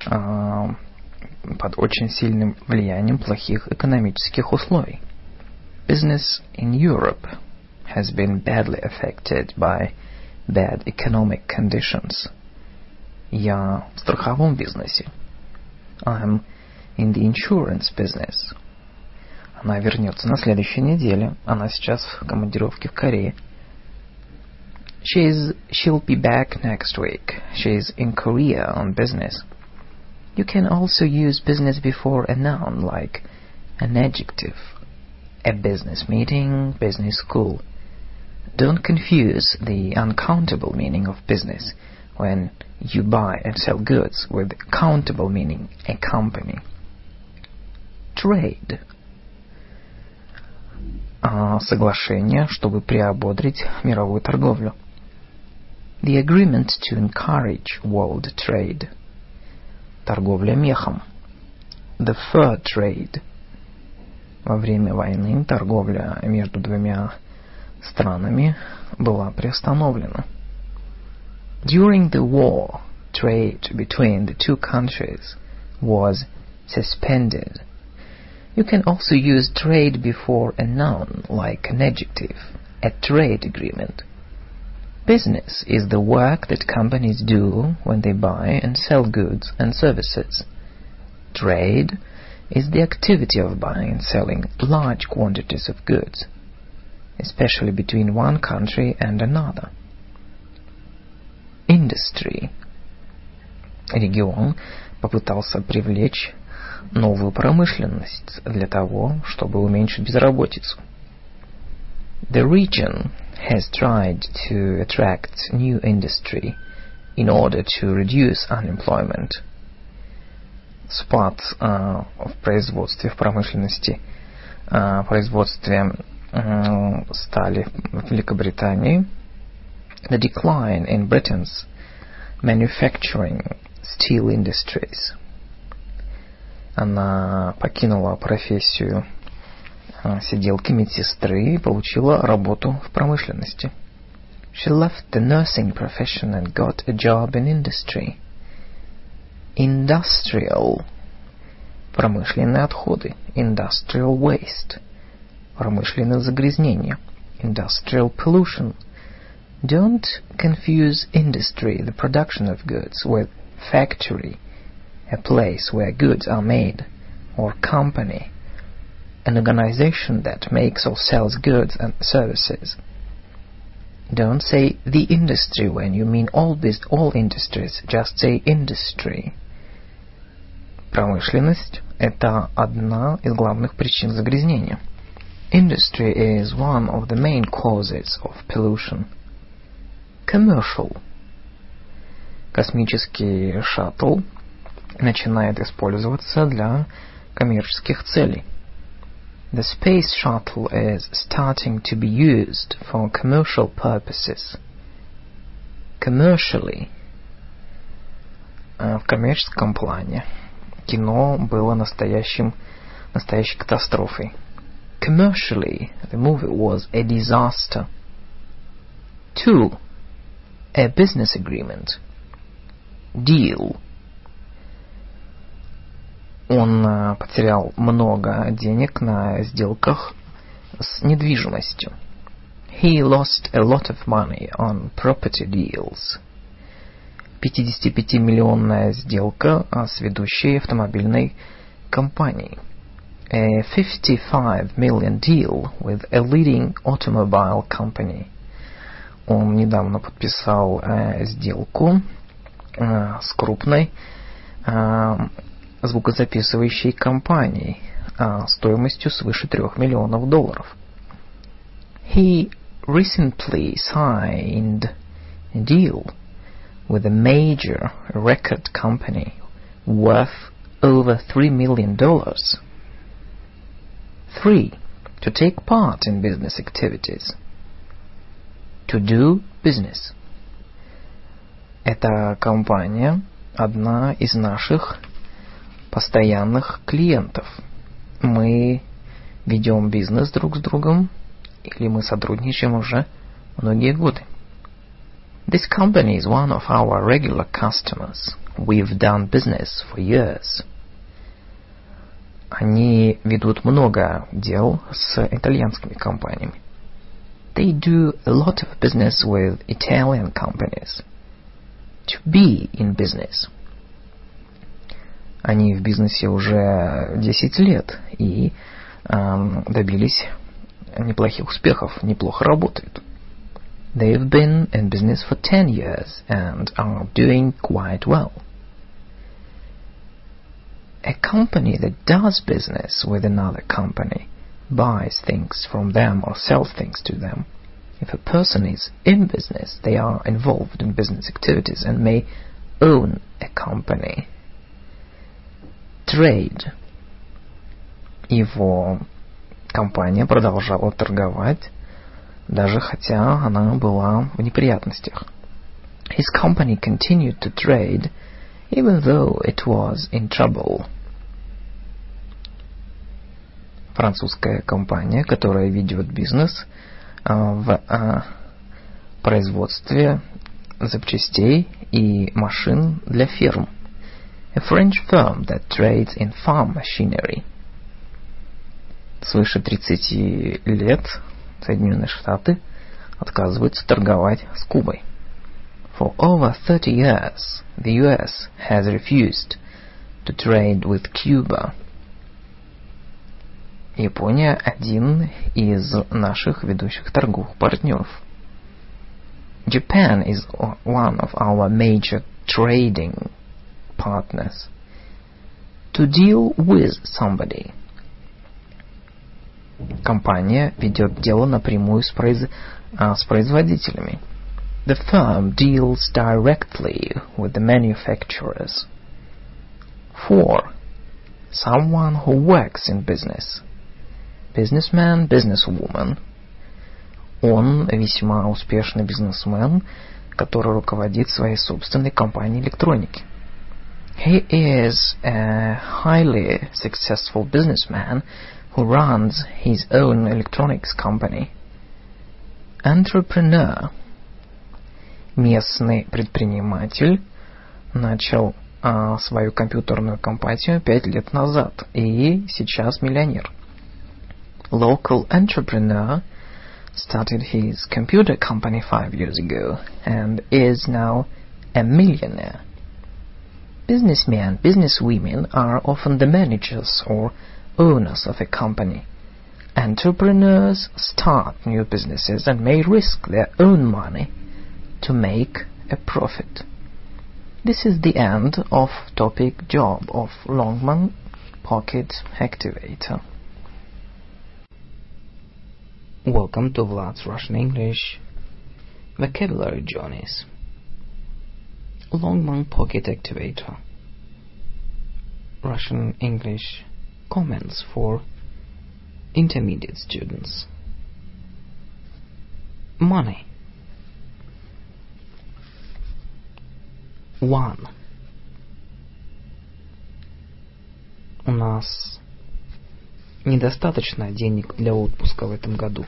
э, под очень сильным влиянием плохих экономических условий. Business in Europe has been badly affected by bad economic conditions. Я в страховом бизнесе. I'm in the insurance business. Она вернется на следующей неделе. Она сейчас в командировке в Корее. She's, she'll be back next week. She's in Korea on business. You can also use business before a noun like an adjective. A business meeting, business school. Don't confuse the uncountable meaning of business when you buy and sell goods with countable meaning a company. Trade. А, соглашение, чтобы приободрить мировую торговлю. The agreement to encourage world trade. Торговля мехом. The fur trade. Во время войны торговля между двумя странами была приостановлена. During the war, trade between the two countries was suspended. You can also use trade before a noun, like an adjective, a trade agreement. Business is the work that companies do when they buy and sell goods and services. Trade is the activity of buying and selling large quantities of goods especially between one country and another. Industry. Регион попытался привлечь новую промышленность для того, чтобы уменьшить безработицу. The region has tried to attract new industry in order to reduce unemployment. Спад э, в производстве, в промышленности, э, производстве стали в Великобритании. The decline in Britain's manufacturing steel industries. Она покинула профессию сиделки медсестры и получила работу в промышленности. She left the nursing profession and got a job in industry. Industrial. Промышленные отходы. Industrial waste. промышленное загрязнение, industrial pollution. Don't confuse industry, the production of goods, with factory, a place where goods are made, or company, an organization that makes or sells goods and services. Don't say the industry when you mean all, all industries, just say industry. Промышленность – это одна из главных причин загрязнения – Industry is one of the main causes of pollution. Commercial. Космический шаттл начинает использоваться для коммерческих целей. The space shuttle is starting to be used for commercial purposes. Commercially. В коммерческом плане кино было настоящим, настоящей катастрофой. Commercially, the movie was a disaster. 2. A business agreement. Deal. Он uh, потерял много денег на сделках с недвижимостью. He lost a lot of money on property deals. 55-миллионная сделка с ведущей автомобильной компанией a 55 million deal with a leading automobile company. Он недавно подписал э, сделку э, с крупной э, звукозаписывающей компанией э, стоимостью свыше 3 миллионов долларов. He recently signed a deal with a major record company worth over $3 million. 3. To take part in business activities. To do business. Эта компания одна из наших постоянных клиентов. Мы ведем бизнес друг с другом или мы сотрудничаем уже многие годы. This company is one of our regular customers. We've done business for years. Они ведут много дел с итальянскими компаниями. They do a lot of business with Italian companies. To be in business. Они в бизнесе уже 10 лет и эм, добились неплохих успехов, неплохо работают. They've been in business for 10 years and are doing quite well. A company that does business with another company buys things from them or sells things to them. If a person is in business, they are involved in business activities and may own a company. Trade. Его компания продолжала торговать даже хотя она была в неприятностях. His company continued to trade, even though it was in trouble. Французская компания, которая ведет бизнес в производстве запчастей и машин для ферм. A French firm that trades in farm machinery. Свыше 30 лет Соединенные Штаты отказываются торговать с Кубой. For over 30 years, the US has refused to trade with Cuba. Япония один из наших ведущих торговых партнеров. Japan is one of our major trading partners. To deal with somebody – компания ведет дело напрямую с, произ... с производителями. The firm deals directly with the manufacturers. 4. Someone who works in business. Businessman, businesswoman. Он весьма успешный бизнесмен, который руководит своей собственной компанией электроники. He is a highly successful businessman who runs his own electronics company. Entrepreneur. Местный предприниматель начал а, свою компьютерную компанию пять лет назад и сейчас миллионер. Local entrepreneur started his computer company five years ago and is now a millionaire. Businessmen, businesswomen are often the managers or owners of a company. Entrepreneurs start new businesses and may risk their own money to make a profit. This is the end of topic job of Longman Pocket Activator. Welcome to Vlad's Russian English Vocabulary Journeys. Longman Pocket Activator. Russian English comments for intermediate students. Money. One. У нас недостаточно денег для отпуска в этом году.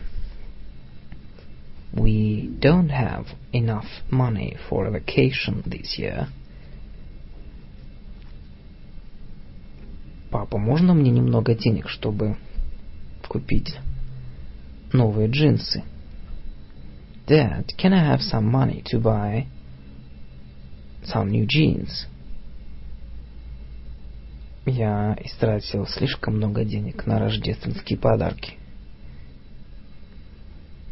We don't have enough money for a vacation this year. папа, можно мне немного денег, чтобы купить новые джинсы? Dad, can I have some money to buy some new jeans? Я истратил слишком много денег на рождественские подарки.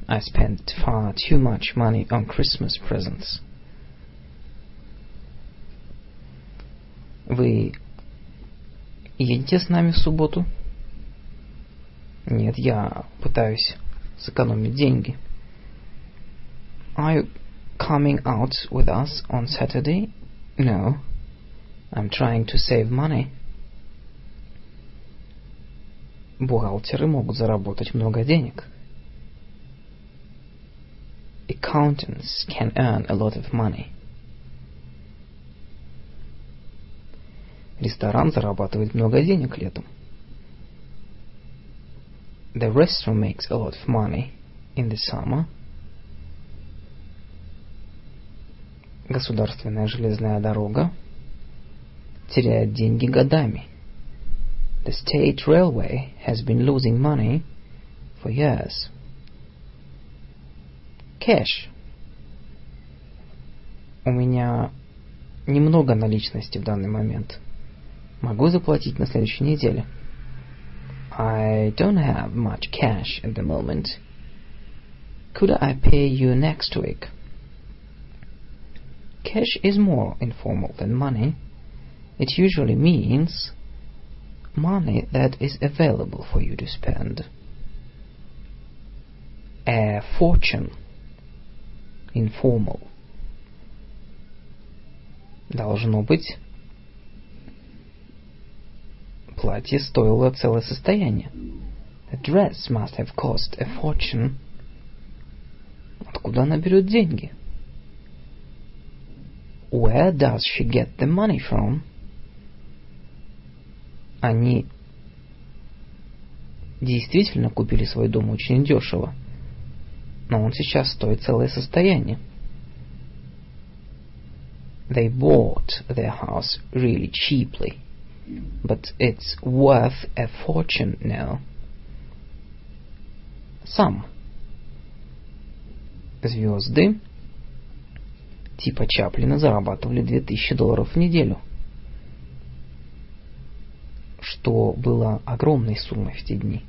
I spent far too much money on Christmas presents. Вы Едете с нами в субботу? Нет, я пытаюсь сэкономить деньги. Are you coming out with us on Saturday? No. I'm trying to save money. Бухгалтеры могут заработать много денег. Accountants can earn a lot of money. Ресторан зарабатывает много денег летом. The restaurant makes a lot of money in the summer. Государственная железная дорога теряет деньги годами. The state railway has been losing money for years. Cash. У меня немного наличности в данный момент. Могу заплатить на следующей неделе. I don't have much cash at the moment. Could I pay you next week? Cash is more informal than money. It usually means money that is available for you to spend. A fortune. Informal. Должно быть, платье стоило целое состояние. The dress must have cost a fortune. Откуда она берет деньги? Where does she get the money from? Они действительно купили свой дом очень дешево, но он сейчас стоит целое состояние. They bought their house really cheaply, but it's worth a fortune now. Some. Звезды типа Чаплина зарабатывали 2000 долларов в неделю, что было огромной суммой в те дни.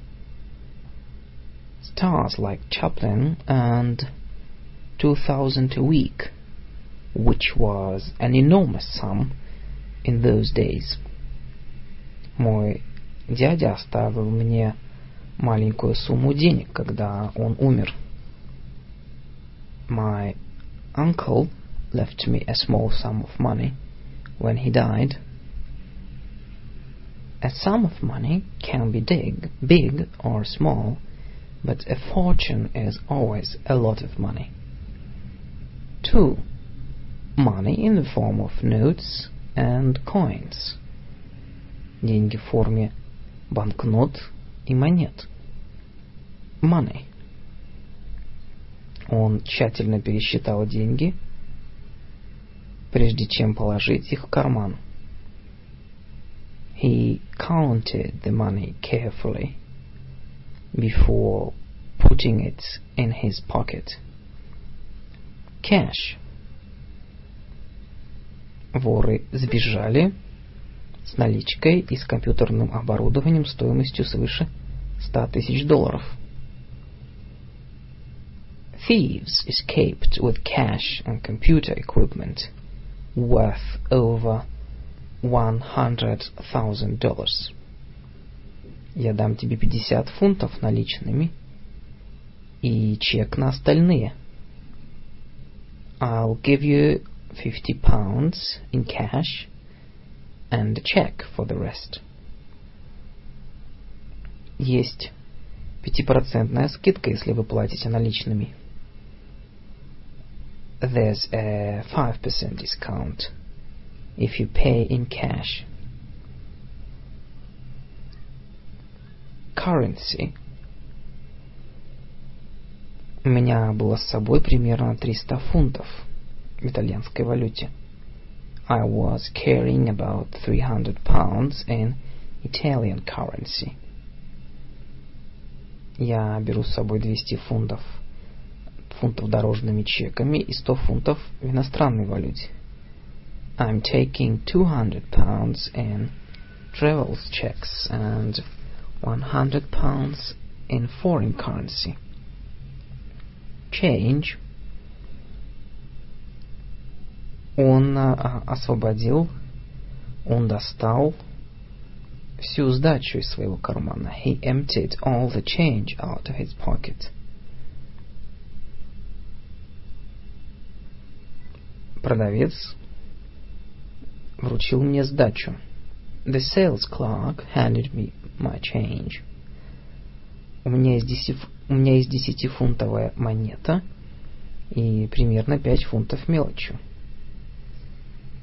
Stars like Chaplin earned 2000 a week, which was an enormous sum in those days. Мой дядя оставил мне маленькую сумму денег, когда он умер. My uncle left me a small sum of money when he died. A sum of money can be big, big or small, but a fortune is always a lot of money. 2. Money in the form of notes and coins. Деньги в форме банкнот и монет. Money. Он тщательно пересчитал деньги – прежде чем положить их в карман. He counted the money carefully before putting it in his pocket. Cash. Воры сбежали с наличкой и с компьютерным оборудованием стоимостью свыше 100 тысяч долларов. Thieves escaped with cash and computer equipment – worth over $100,000. Я дам тебе 50 фунтов наличными и чек на остальные. I'll give you 50 pounds in cash and a check for the rest. Есть пятипроцентная скидка, если вы платите наличными. there's a 5% discount if you pay in cash. Currency. У меня было с собой примерно 300 фунтов в итальянской валюте. I was carrying about 300 pounds in Italian currency. Я беру с собой 200 фунтов фунтов дорожными чеками и 100 фунтов в иностранной валюте. I'm taking 200 pounds in travel checks and 100 pounds in foreign currency. Change. Он а, освободил, он достал всю сдачу из своего кармана. He emptied all the change out of his pocket. Продавец вручил мне сдачу. The sales clerk handed me my change. У меня есть, 10, у меня есть десятифунтовая монета и примерно 5 фунтов мелочью.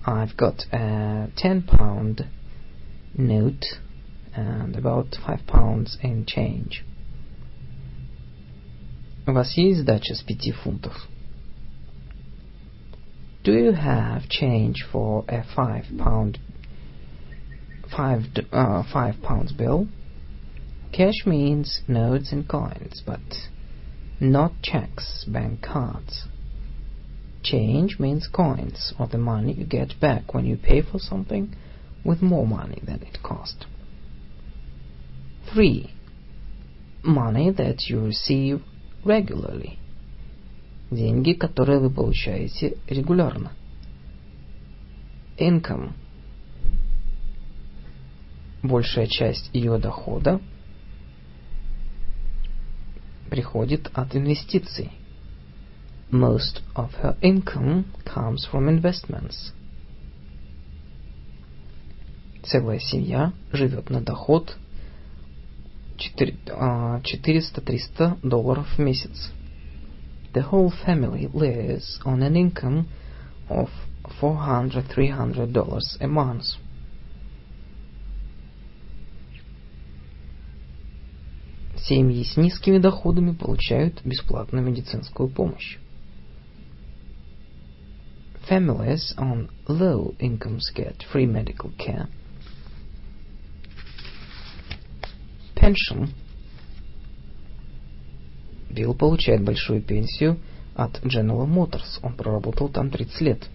I've got a 10 pound note and about 5 pounds in change. У вас есть сдача с 5 фунтов? Do you have change for a 5 pound 5 uh, 5 pounds bill? Cash means notes and coins, but not checks, bank cards. Change means coins, or the money you get back when you pay for something with more money than it cost. 3. Money that you receive regularly. Деньги, которые вы получаете регулярно. Income. Большая часть ее дохода приходит от инвестиций. Most of her income comes from investments. Целая семья живет на доход 400-300 долларов в месяц. The whole family lives on an income of 400-300 dollars a month. Семьи с низкими доходами получают бесплатную медицинскую помощь. Families on low incomes get free medical care. Pension. Билл получает большую пенсию от General Motors. Он проработал там 30 лет.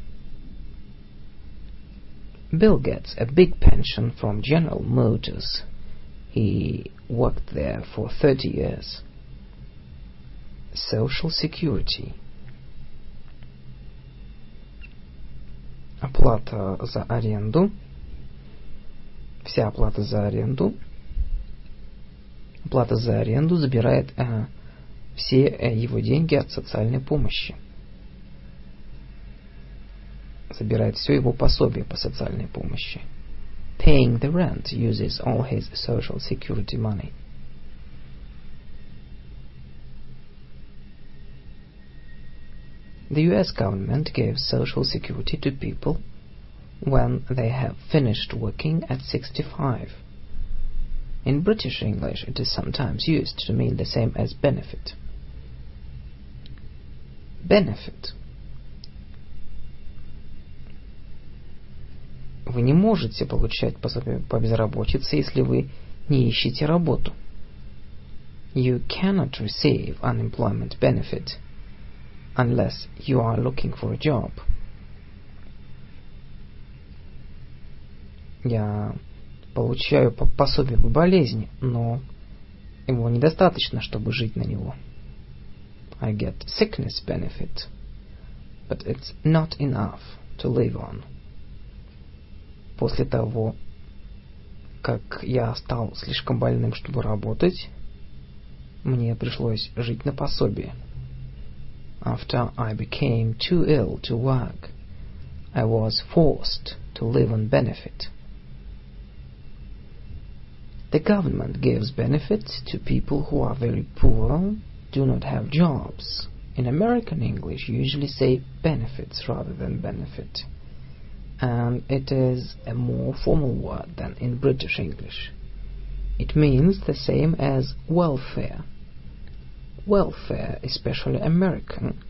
Bill gets a big pension from General Motors. He worked there for 30 years. Social Security. Оплата за аренду. Вся оплата за аренду. Оплата за аренду забирает э, все э, его деньги от социальной помощи. Забирает все его пособие по социальной помощи. Paying the rent uses all his social security money. The US government gives social security to people when they have finished working at 65. In British English, it is sometimes used to mean the same as benefit. Benefit Вы не можете получать пособие по безработице, если вы не ищете работу. You cannot receive unemployment benefit unless you are looking for a job. Я получаю пособие по болезни, но его недостаточно, чтобы жить на него. I get sickness benefit, but it's not enough to live on. После того, как я стал слишком больным, чтобы работать, мне пришлось жить на пособие. After I became too ill to work, I was forced to live on benefit. The government gives benefits to people who are very poor, do not have jobs. In American English, you usually say benefits rather than benefit. And it is a more formal word than in British English. It means the same as welfare. Welfare, especially American.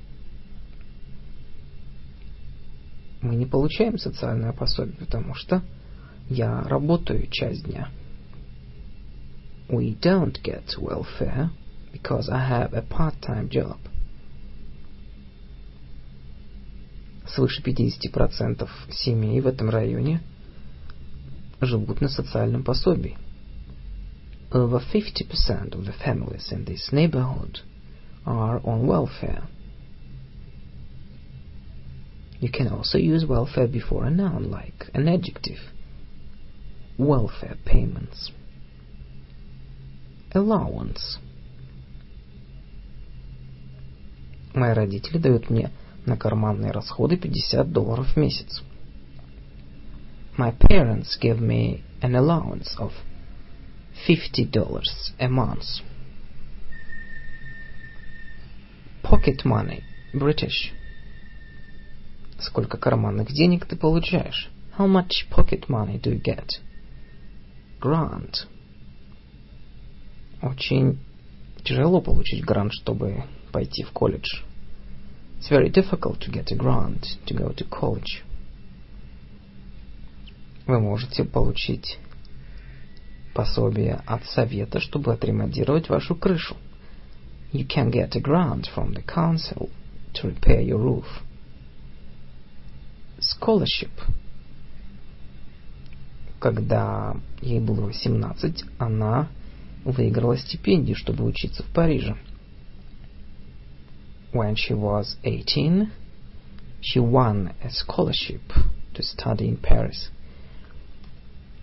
Мы не получаем социальное пособие, потому что я работаю часть дня. We don't get welfare because I have a part-time job. Свыше 50% семей в этом районе живут на социальном пособии. Over 50% of the families in this neighborhood are on welfare. You can also use welfare before a noun like an adjective. Welfare payments. Allowance. Мои родители дают мне На карманные расходы 50 долларов в месяц. My parents give me an allowance of $50 a month. Pocket money, British. Сколько карманных денег ты получаешь? How much pocket money do you get? Grant. Очень тяжело получить грант, чтобы пойти в колледж. It's very difficult to get a grant to go to college. Вы можете получить пособие от совета, чтобы отремонтировать вашу крышу. You can get a grant from the council to repair your roof. Scholarship. Когда ей было 18, она выиграла стипендию, чтобы учиться в Париже. When she was 18, she won a scholarship to study in Paris.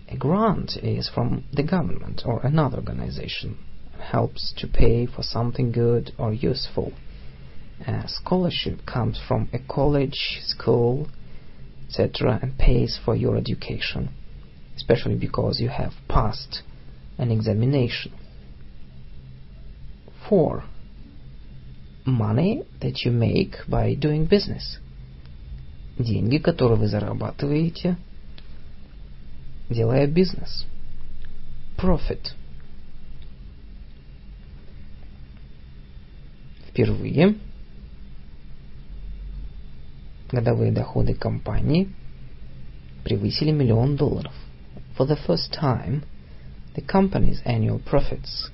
A grant is from the government or another organization helps to pay for something good or useful. A scholarship comes from a college, school, etc., and pays for your education, especially because you have passed an examination. 4. Money that you make by doing business. Деньги, которые вы зарабатываете, делая бизнес. Profit. Впервые годовые доходы компании превысили миллион долларов. For the first time, the company's annual profits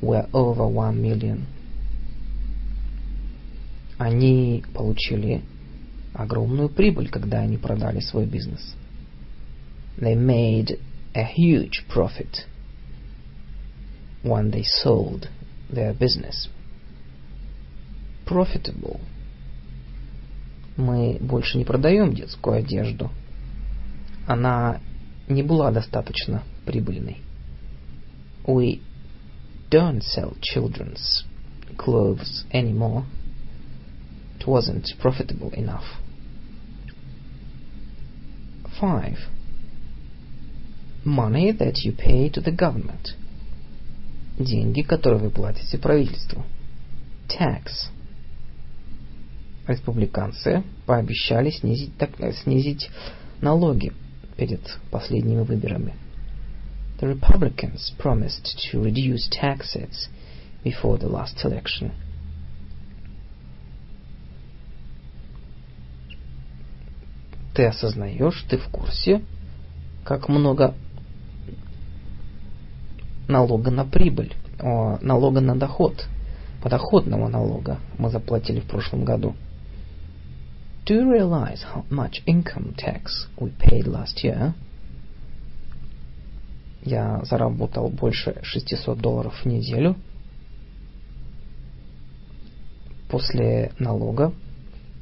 were over one million. Они получили огромную прибыль, когда они продали свой бизнес. They made a huge profit when they sold their business. Profitable – мы больше не продаем детскую одежду. Она не была достаточно прибыльной. We don't sell children's clothes anymore. It wasn't profitable enough. 5. Money that you pay to the government. Деньги, которые вы платите правительству. Tax республиканцы пообещали снизить, так, снизить налоги перед последними выборами. The Republicans promised to reduce taxes before the last election. Ты осознаешь, ты в курсе, как много налога на прибыль, о, налога на доход, подоходного налога мы заплатили в прошлом году – Do you realize how much income tax we paid last year? Я заработал больше 600 долларов в неделю. После налога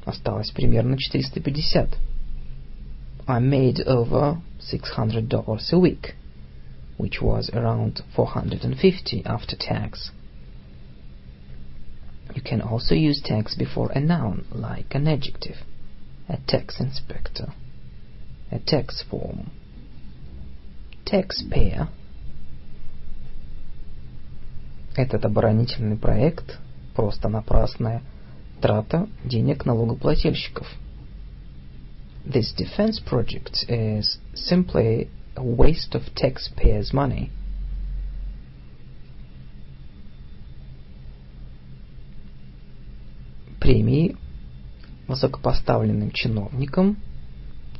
осталось примерно 450. I made over $600 a week, which was around 450 after tax. You can also use tax before a noun, like an adjective a tax inspector, a tax form, taxpayer. Этот оборонительный проект просто напрасная трата денег налогоплательщиков. This defense project is simply a waste of taxpayers' money. Премии высокопоставленным чиновникам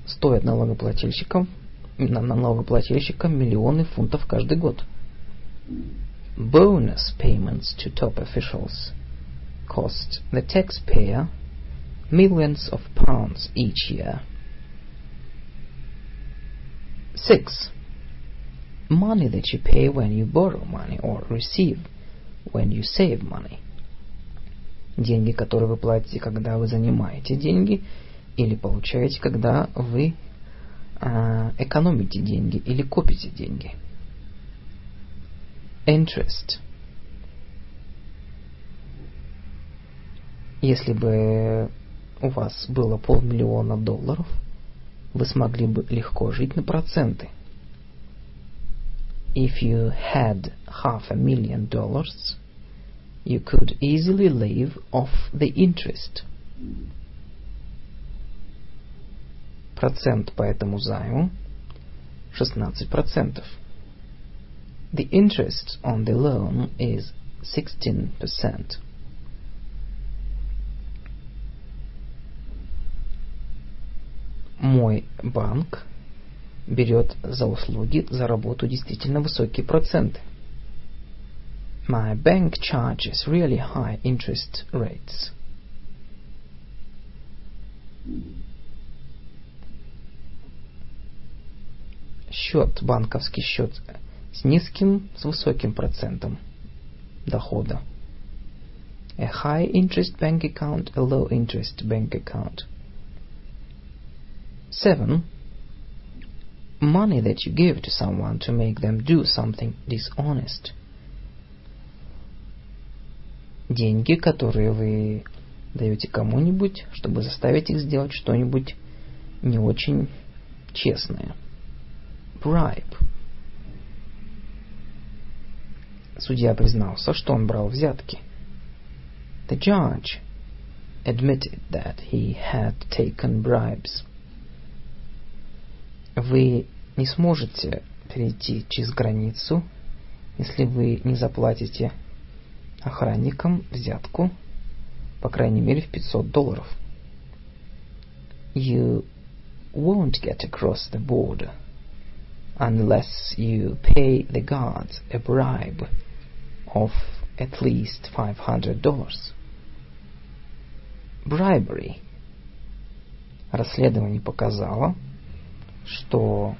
стоят налогоплательщикам, налогоплательщикам миллионы фунтов каждый год. Bonus payments to top officials cost the taxpayer millions of pounds each year. 6. Money that you pay when you borrow money or receive when you save money деньги, которые вы платите, когда вы занимаете деньги, или получаете, когда вы э, экономите деньги или копите деньги. Interest. Если бы у вас было полмиллиона долларов, вы смогли бы легко жить на проценты. If you had half a million dollars, you could easily live off the interest. Процент по этому займу 16%. The interest on the loan is 16%. Мой банк берет за услуги за работу действительно высокие проценты. My bank charges really high interest rates. Счет, банковский счет с низким, с высоким процентом дохода. A high interest bank account, a low interest bank account. 7. Money that you give to someone to make them do something dishonest. Деньги, которые вы даете кому-нибудь, чтобы заставить их сделать что-нибудь не очень честное. Bribe. Судья признался, что он брал взятки. The judge admitted that he had taken bribes. Вы не сможете перейти через границу, если вы не заплатите охранникам взятку, по крайней мере, в 500 долларов. You won't get across the border unless you pay the guards a bribe of at least $500. Bribery. Расследование показало, что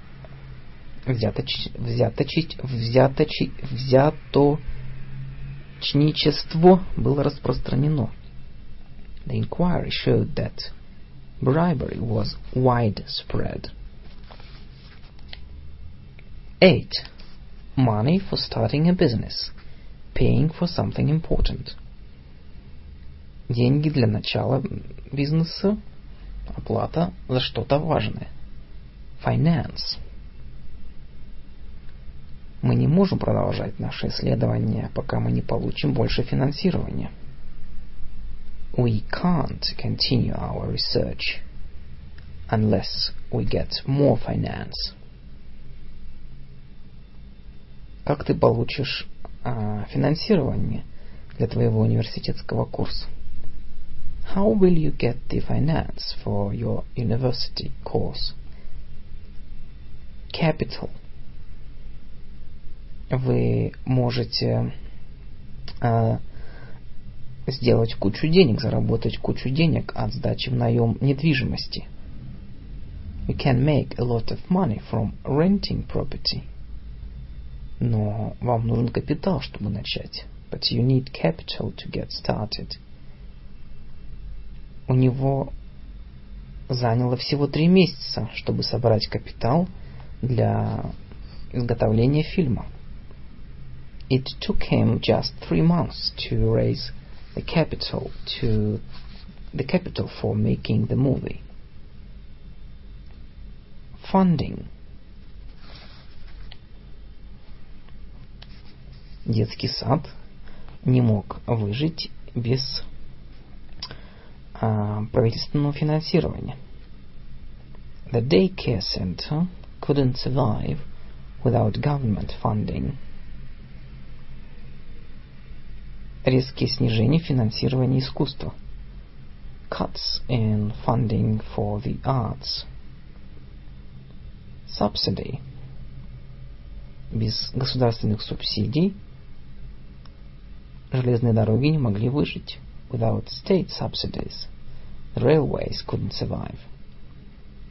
взяточ... взяточить... взяточи... взяточничество было распространено. The inquiry showed that bribery was widespread. 8. Money for starting a business. Paying for something important. Деньги для начала бизнеса, оплата за что-то важное. Finance. Мы не можем продолжать наши исследования, пока мы не получим больше финансирования. We can't continue our research unless we get more finance. Как ты получишь а, финансирование для твоего университетского курса? How will you get the finance for your university course? Capital. Вы можете э, сделать кучу денег, заработать кучу денег от сдачи в наем недвижимости. You can make a lot of money from renting property. Но вам нужен капитал, чтобы начать. But you need capital to get started. У него заняло всего три месяца, чтобы собрать капитал для изготовления фильма. It took him just three months to raise the capital to the capital for making the movie. Funding. Детский сад не мог выжить без а, правительственного финансирования. The daycare center couldn't survive without government funding. резкие снижения финансирования искусства. Cuts in funding for the arts. Subsidy. Без государственных субсидий железные дороги не могли выжить. Without state subsidies, the railways couldn't survive.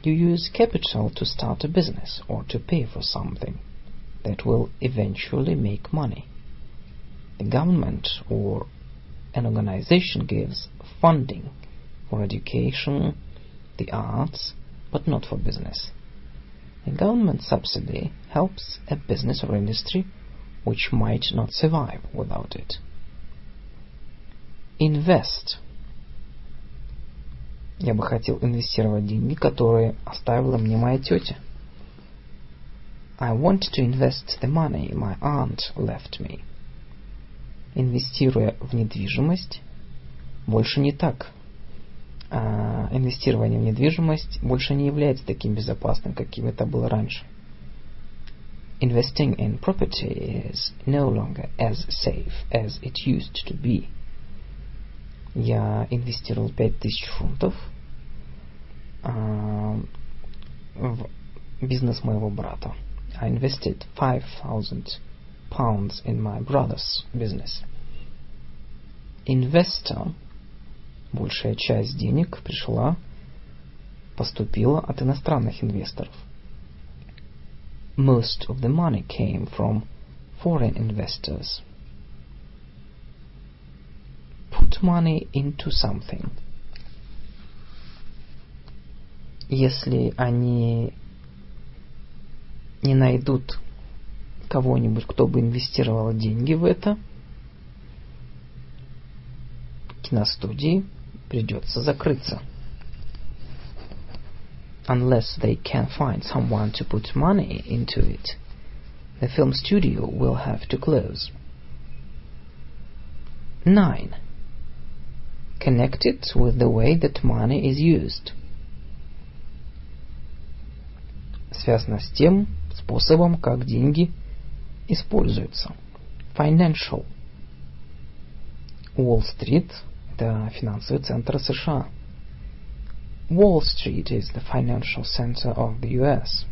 You use capital to start a business or to pay for something that will eventually make money the government or an organization gives funding for education, the arts, but not for business. A government subsidy helps a business or industry which might not survive without it. Invest. Я бы хотел инвестировать деньги, которые оставила мне моя тетя. I want to invest the money my aunt left me. Инвестируя в недвижимость, больше не так. А инвестирование в недвижимость больше не является таким безопасным, каким это было раньше. Investing in property is no longer as safe as it used to be. Я инвестировал 5000 фунтов а, в бизнес моего брата. I invested 5000 pounds in my brother's business. Investor большая часть денег пришла, поступила от иностранных инвесторов. Most of the money came from foreign investors. Put money into something. Если они не найдут кого-нибудь, кто бы инвестировал деньги в это, киностудии придется закрыться. Unless they can find someone to put money into it, the film studio will have to close. 9. Connect it with the way that money is used. Связано с тем способом, как деньги используются. Financial. Уолл-стрит это финансовый центр США. Wall Street is the financial center of the US.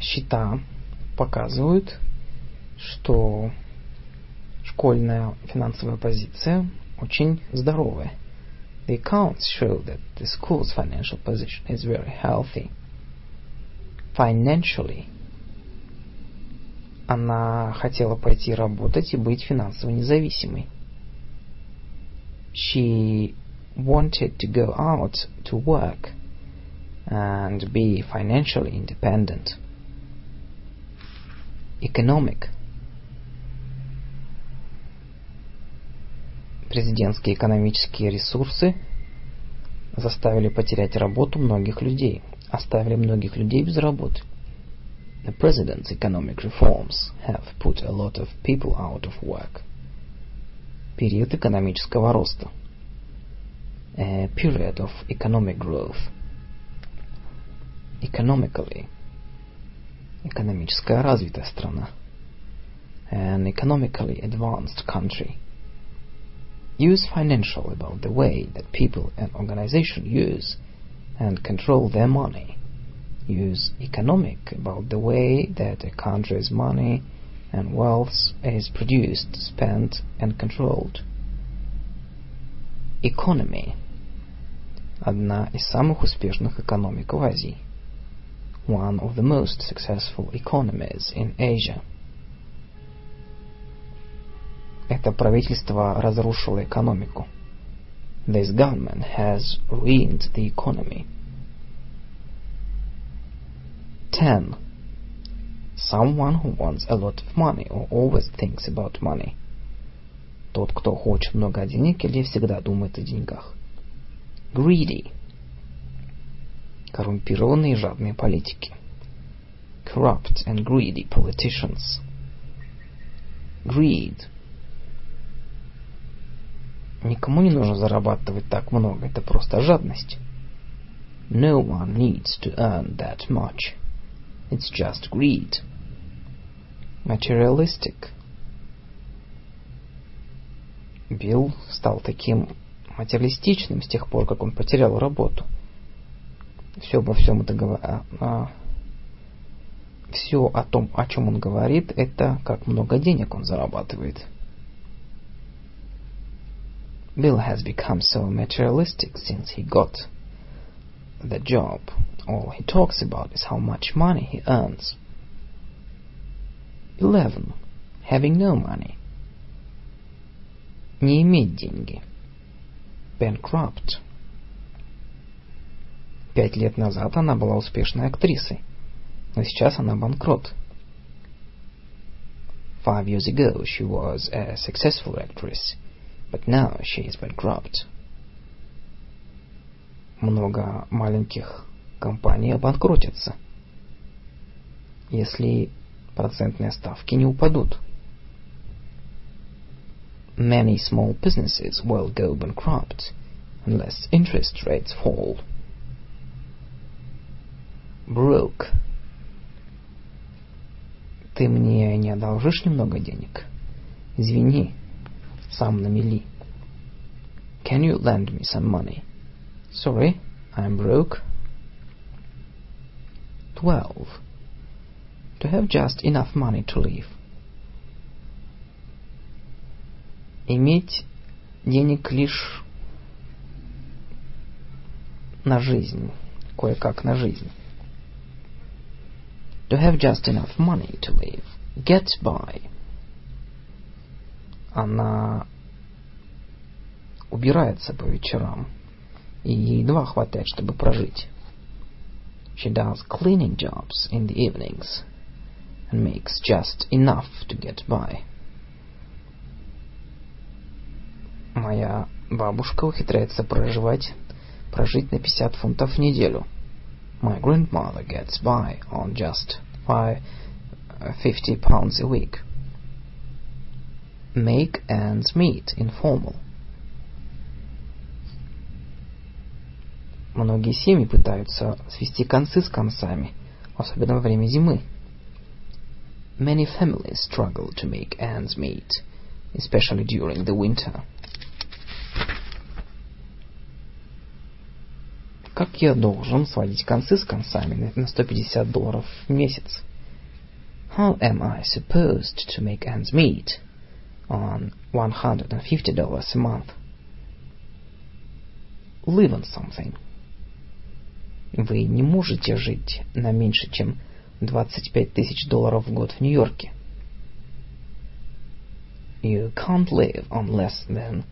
Счета показывают, что школьная финансовая позиция очень здоровая. The accounts show that the school's financial position is very healthy. Financially, она хотела пойти работать и быть финансово независимой. She wanted to go out to work and be financially independent. Economic. Президентские экономические ресурсы заставили потерять работу многих людей, оставили многих людей без работы. The president's economic reforms have put a lot of people out of work. Период экономического роста. A period of economic growth. Economically. Экономическая развитая страна. An economically advanced country. Use financial about the way that people and organizations use and control their money use economic about the way that a country's money and wealth is produced, spent, and controlled. Economy – одна из самых успешных экономик в Азии. One of the most successful economies in Asia. Это правительство разрушило экономику. This government has ruined the economy. 10. Someone who wants a lot of money or always thinks about money. Тот, кто хочет много денег или всегда думает о деньгах. Greedy. Коррумпированные и жадные политики. Corrupt and greedy politicians. Greed. Никому не нужно зарабатывать так много, это просто жадность. No one needs to earn that much. It's just greed. Materialistic. Билл стал таким материалистичным с тех пор, как он потерял работу. Все обо всем это а, а, все о том, о чем он говорит, это как много денег он зарабатывает. Bill has become so materialistic since he got the job. All he talks about is how much money he earns. 11. Having no money. Не иметь деньги. Bankrupt. Пять лет назад она была успешной актрисой, но сейчас она банкрот. Five years ago she was a successful actress, But now she is bankrupt. Много маленьких компаний обанкротятся, если процентные ставки не упадут. Many small businesses will go bankrupt unless interest rates fall. Broke. Ты мне не одолжишь немного денег? Извини, сам на мели. Can you lend me some money? Sorry, I'm broke. 12. To have just enough money to live. Иметь денег лишь на жизнь, кое-как на жизнь. To have just enough money to live. Get by. Она убирается по вечерам, и ей едва хватает, чтобы прожить. She does cleaning jobs in the evenings and makes just enough to get by. Моя бабушка ухитряется проживать, прожить на 50 фунтов в неделю. My grandmother gets by on just five, uh, 50 pounds a week. Make ends meet informal. Многие семьи пытаются свести концы с концами, особенно во время зимы. Many families struggle to make ends meet, especially during the winter. Как я должен сводить концы с концами на 150 долларов в месяц? How am I supposed to make ends meet On $150 a month? Live on something. Вы не можете жить на меньше, чем 25 тысяч долларов в год в Нью-Йорке. You can't live on less than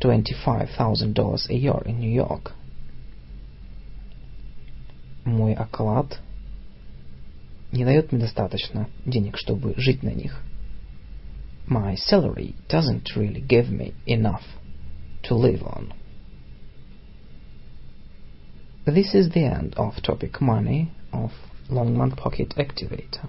$25,000 a year in New York. Мой оклад не дает мне достаточно денег, чтобы жить на них. My salary doesn't really give me enough to live on. This is the end of topic money of Longman Pocket Activator.